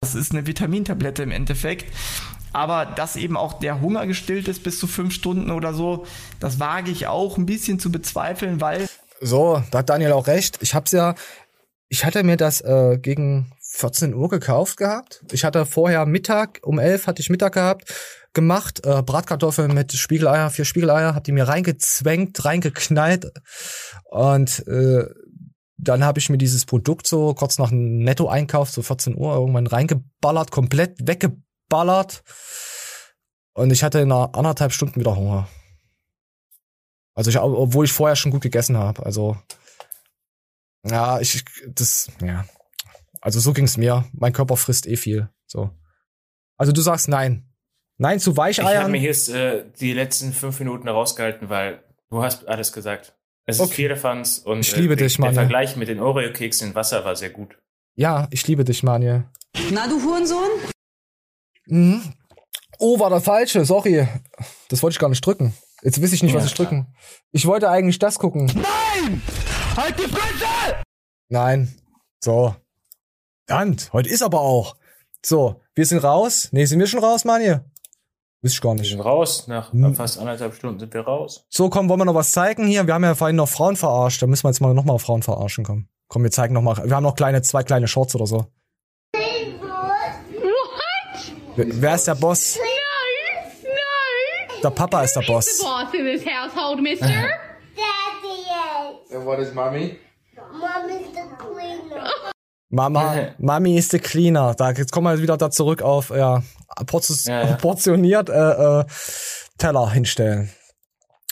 Das ist eine Vitamintablette im Endeffekt. Aber dass eben auch der Hunger gestillt ist bis zu fünf Stunden oder so, das wage ich auch ein bisschen zu bezweifeln, weil. So, da hat Daniel auch recht. Ich hab's ja, ich hatte mir das äh, gegen 14 Uhr gekauft gehabt. Ich hatte vorher Mittag, um 11 hatte ich Mittag gehabt, gemacht, äh, Bratkartoffeln mit Spiegeleier, vier Spiegeleier, hab die mir reingezwängt, reingeknallt und äh, dann habe ich mir dieses Produkt so kurz nach einem Netto-Einkauf, so 14 Uhr, irgendwann reingeballert, komplett weggeballert. Und ich hatte nach anderthalb Stunden wieder Hunger. Also ich, obwohl ich vorher schon gut gegessen habe. Also ja, ich das ja. Also so ging's mir. Mein Körper frisst eh viel. So. Also du sagst nein. Nein zu Ich habe Weicheiern. mir jetzt äh, die letzten fünf Minuten rausgehalten, weil du hast alles gesagt. Es ist Okay. Vierlefanz und Ich liebe äh, dich, der Mann. Vergleich mit den Oreo-Keksen in Wasser war sehr gut. Ja, ich liebe dich, Manje. Na, du Hurensohn? Mhm. Oh, war der falsche, sorry. Das wollte ich gar nicht drücken. Jetzt weiß ich nicht, was Ja, ich drücken. Ich wollte eigentlich das gucken. Nein! Halt die Fresse! Nein. So. Verdammt, heute ist aber auch. So, wir sind raus. Nee, sind wir schon raus, Manje? Weiß ich gar Wir nicht. sind raus. Nach Hm. fast anderthalb Stunden sind wir raus. So, komm, wollen wir noch was zeigen hier? Wir haben ja vorhin noch Frauen verarscht. Da müssen wir jetzt mal nochmal Frauen verarschen kommen. Komm, wir zeigen noch mal. Wir haben noch kleine, zwei kleine Shorts oder so. Wer, wer ist der Boss? No, no. Der Papa ist der Who's the Boss. boss in this household, mister? Daddy is. And what is Mommy? Mom is the cleaner. <laughs> Mama, <laughs> Mami ist der Cleaner. Da, jetzt kommen wir wieder da zurück auf, ja, portions, Ja, ja. portioniert äh, äh, Teller hinstellen.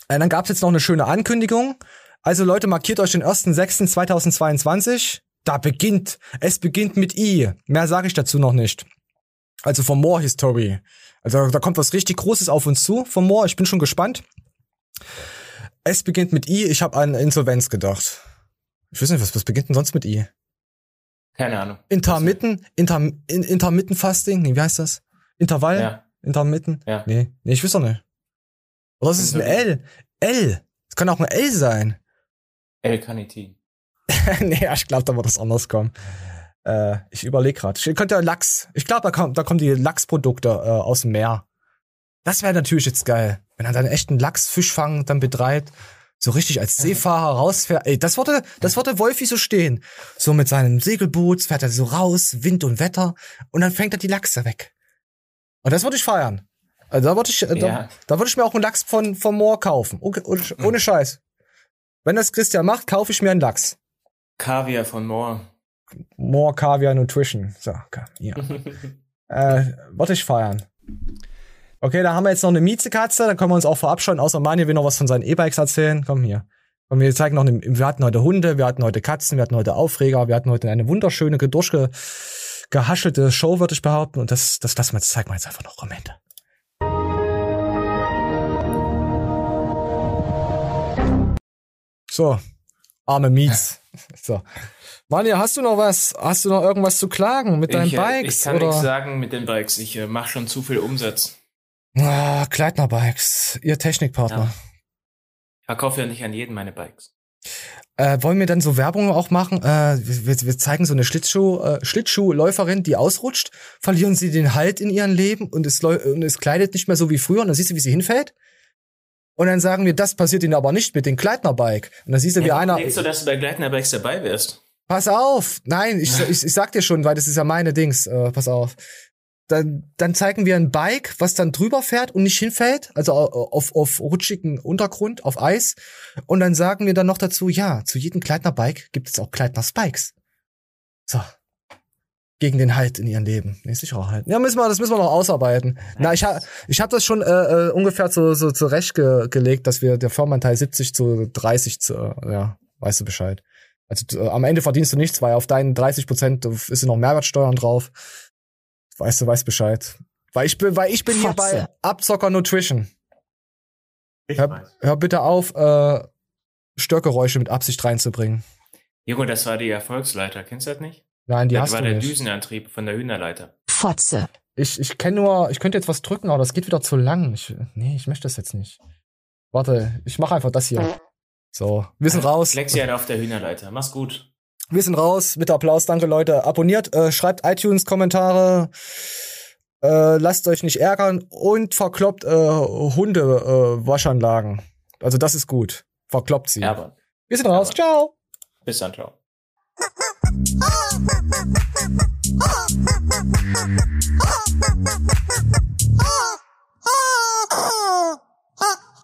Äh, dann gab's jetzt noch eine schöne Ankündigung. Also Leute, markiert euch den 1.6.2022. Da beginnt, es beginnt mit I. Mehr sage ich dazu noch nicht. Also von More History. Also da kommt was richtig Großes auf uns zu. Von More, ich bin schon gespannt. Es beginnt mit I. Ich habe an Insolvenz gedacht. Ich weiß nicht, was, was beginnt denn sonst mit I? Keine Ahnung. Intermitten, Inter, in, Intermitten Fasting, nee, wie heißt das? Intervall? Ja. Intermitten? Ja. Nee, nee, ich weiß doch nicht. Oder ist es ein L? L. Es kann auch ein L sein. El Canitin. <laughs> nee, ich glaube, da wird das anders kommen. Äh, ich überlege gerade. Könnte ja Lachs. Ich glaube, da, kommt, da kommen die Lachsprodukte äh, aus dem Meer. Das wäre natürlich jetzt geil. Wenn er dann echten Lachsfischfang dann betreibt, so richtig als Seefahrer rausfährt. Ey, das würde, das würde Wolfi so stehen. So mit seinem Segelboot fährt er so raus, Wind und Wetter, und dann fängt er die Lachse weg. Und das würde ich feiern. Also da würde ich, äh, da, Ja. da würde ich mir auch einen Lachs von, von Moor kaufen. Okay, ohne, ohne Scheiß. Wenn das Christian macht, kaufe ich mir einen Lachs. Kaviar von Moore. More Caviar Nutrition. So, ja. <laughs> äh, wollte ich feiern. Okay, da haben wir jetzt noch eine Miezekatze, da können wir uns auch verabscheuen, außer Mani will noch was von seinen E-Bikes erzählen. Komm hier. Komm, wir zeigen noch, eine, wir hatten heute Hunde, wir hatten heute Katzen, wir hatten heute Aufreger, wir hatten heute eine wunderschöne, durchge, gehaschelte Show, würde ich behaupten. Und das, das lassen wir jetzt, zeigen wir jetzt einfach noch am Ende. So, arme Miets. <laughs> So. Manja, hast du noch was? Hast du noch irgendwas zu klagen mit deinen ich, äh, Bikes? Ich kann nichts sagen mit den Bikes. Ich äh, mache schon zu viel Umsatz. Ah, Kleidner Bikes, ihr Technikpartner. Ich verkaufe ja nicht an jeden meine Bikes. Äh, wollen wir dann so Werbung auch machen? Äh, wir, wir zeigen so eine Schlittschuh, äh, Schlittschuhläuferin, die ausrutscht, verlieren sie den Halt in ihrem Leben und es, und es kleidet nicht mehr so wie früher und dann siehst du, wie sie hinfällt. Und dann sagen wir, das passiert ihnen aber nicht mit dem Kleidner Bike. Und dann siehst du, wie Ja, einer. Denkst du, dass du bei Gleitner Bikes dabei wärst? Pass auf! Nein, ich, ich, ich sag dir schon, weil das ist ja meine Dings. Äh, pass auf. Dann, dann zeigen wir ein Bike, was dann drüber fährt und nicht hinfällt, also au- auf, auf rutschigen Untergrund, auf Eis. Und dann sagen wir dann noch dazu, ja, zu jedem Kleidner Bike gibt es auch Kleidner Spikes. So. Gegen den Halt in ihrem Leben. Nee, Sicherheit. Ja, müssen wir, das müssen wir noch ausarbeiten. Na, ich hab, ich hab das schon äh, äh, ungefähr so, so zurechtgelegt, gelegt, dass wir der Firmenanteil 70 zu 30 zu, äh, ja, weißt du Bescheid. Also äh, am Ende verdienst du nichts, weil auf deinen 30 Prozent ist noch Mehrwertsteuern drauf. Weißt du, weißt Bescheid. Weil ich bin, weil ich bin hier bei. Abzocker Nutrition. Hör, hör bitte auf, äh, Störgeräusche mit Absicht reinzubringen. Junge, das war die Erfolgsleiter. Kennst du das nicht? Nein, die das hast war du der nicht. Düsenantrieb von der Hühnerleiter. Fotze. Ich, ich kenne nur, ich könnte jetzt was drücken, aber das geht wieder zu lang. Ich, nee, ich möchte das jetzt nicht. Warte, ich mache einfach das hier. So, wir sind raus. Lexian auf der Hühnerleiter. Mach's gut. Wir sind raus mit Applaus. Danke, Leute. Abonniert, äh, schreibt iTunes-Kommentare. Äh, lasst euch nicht ärgern und verkloppt äh, Hunde äh, Waschanlagen. Also das ist gut. Verkloppt sie. Ja, Wir sind raus. Ja, ciao. Bis dann, ciao. <laughs>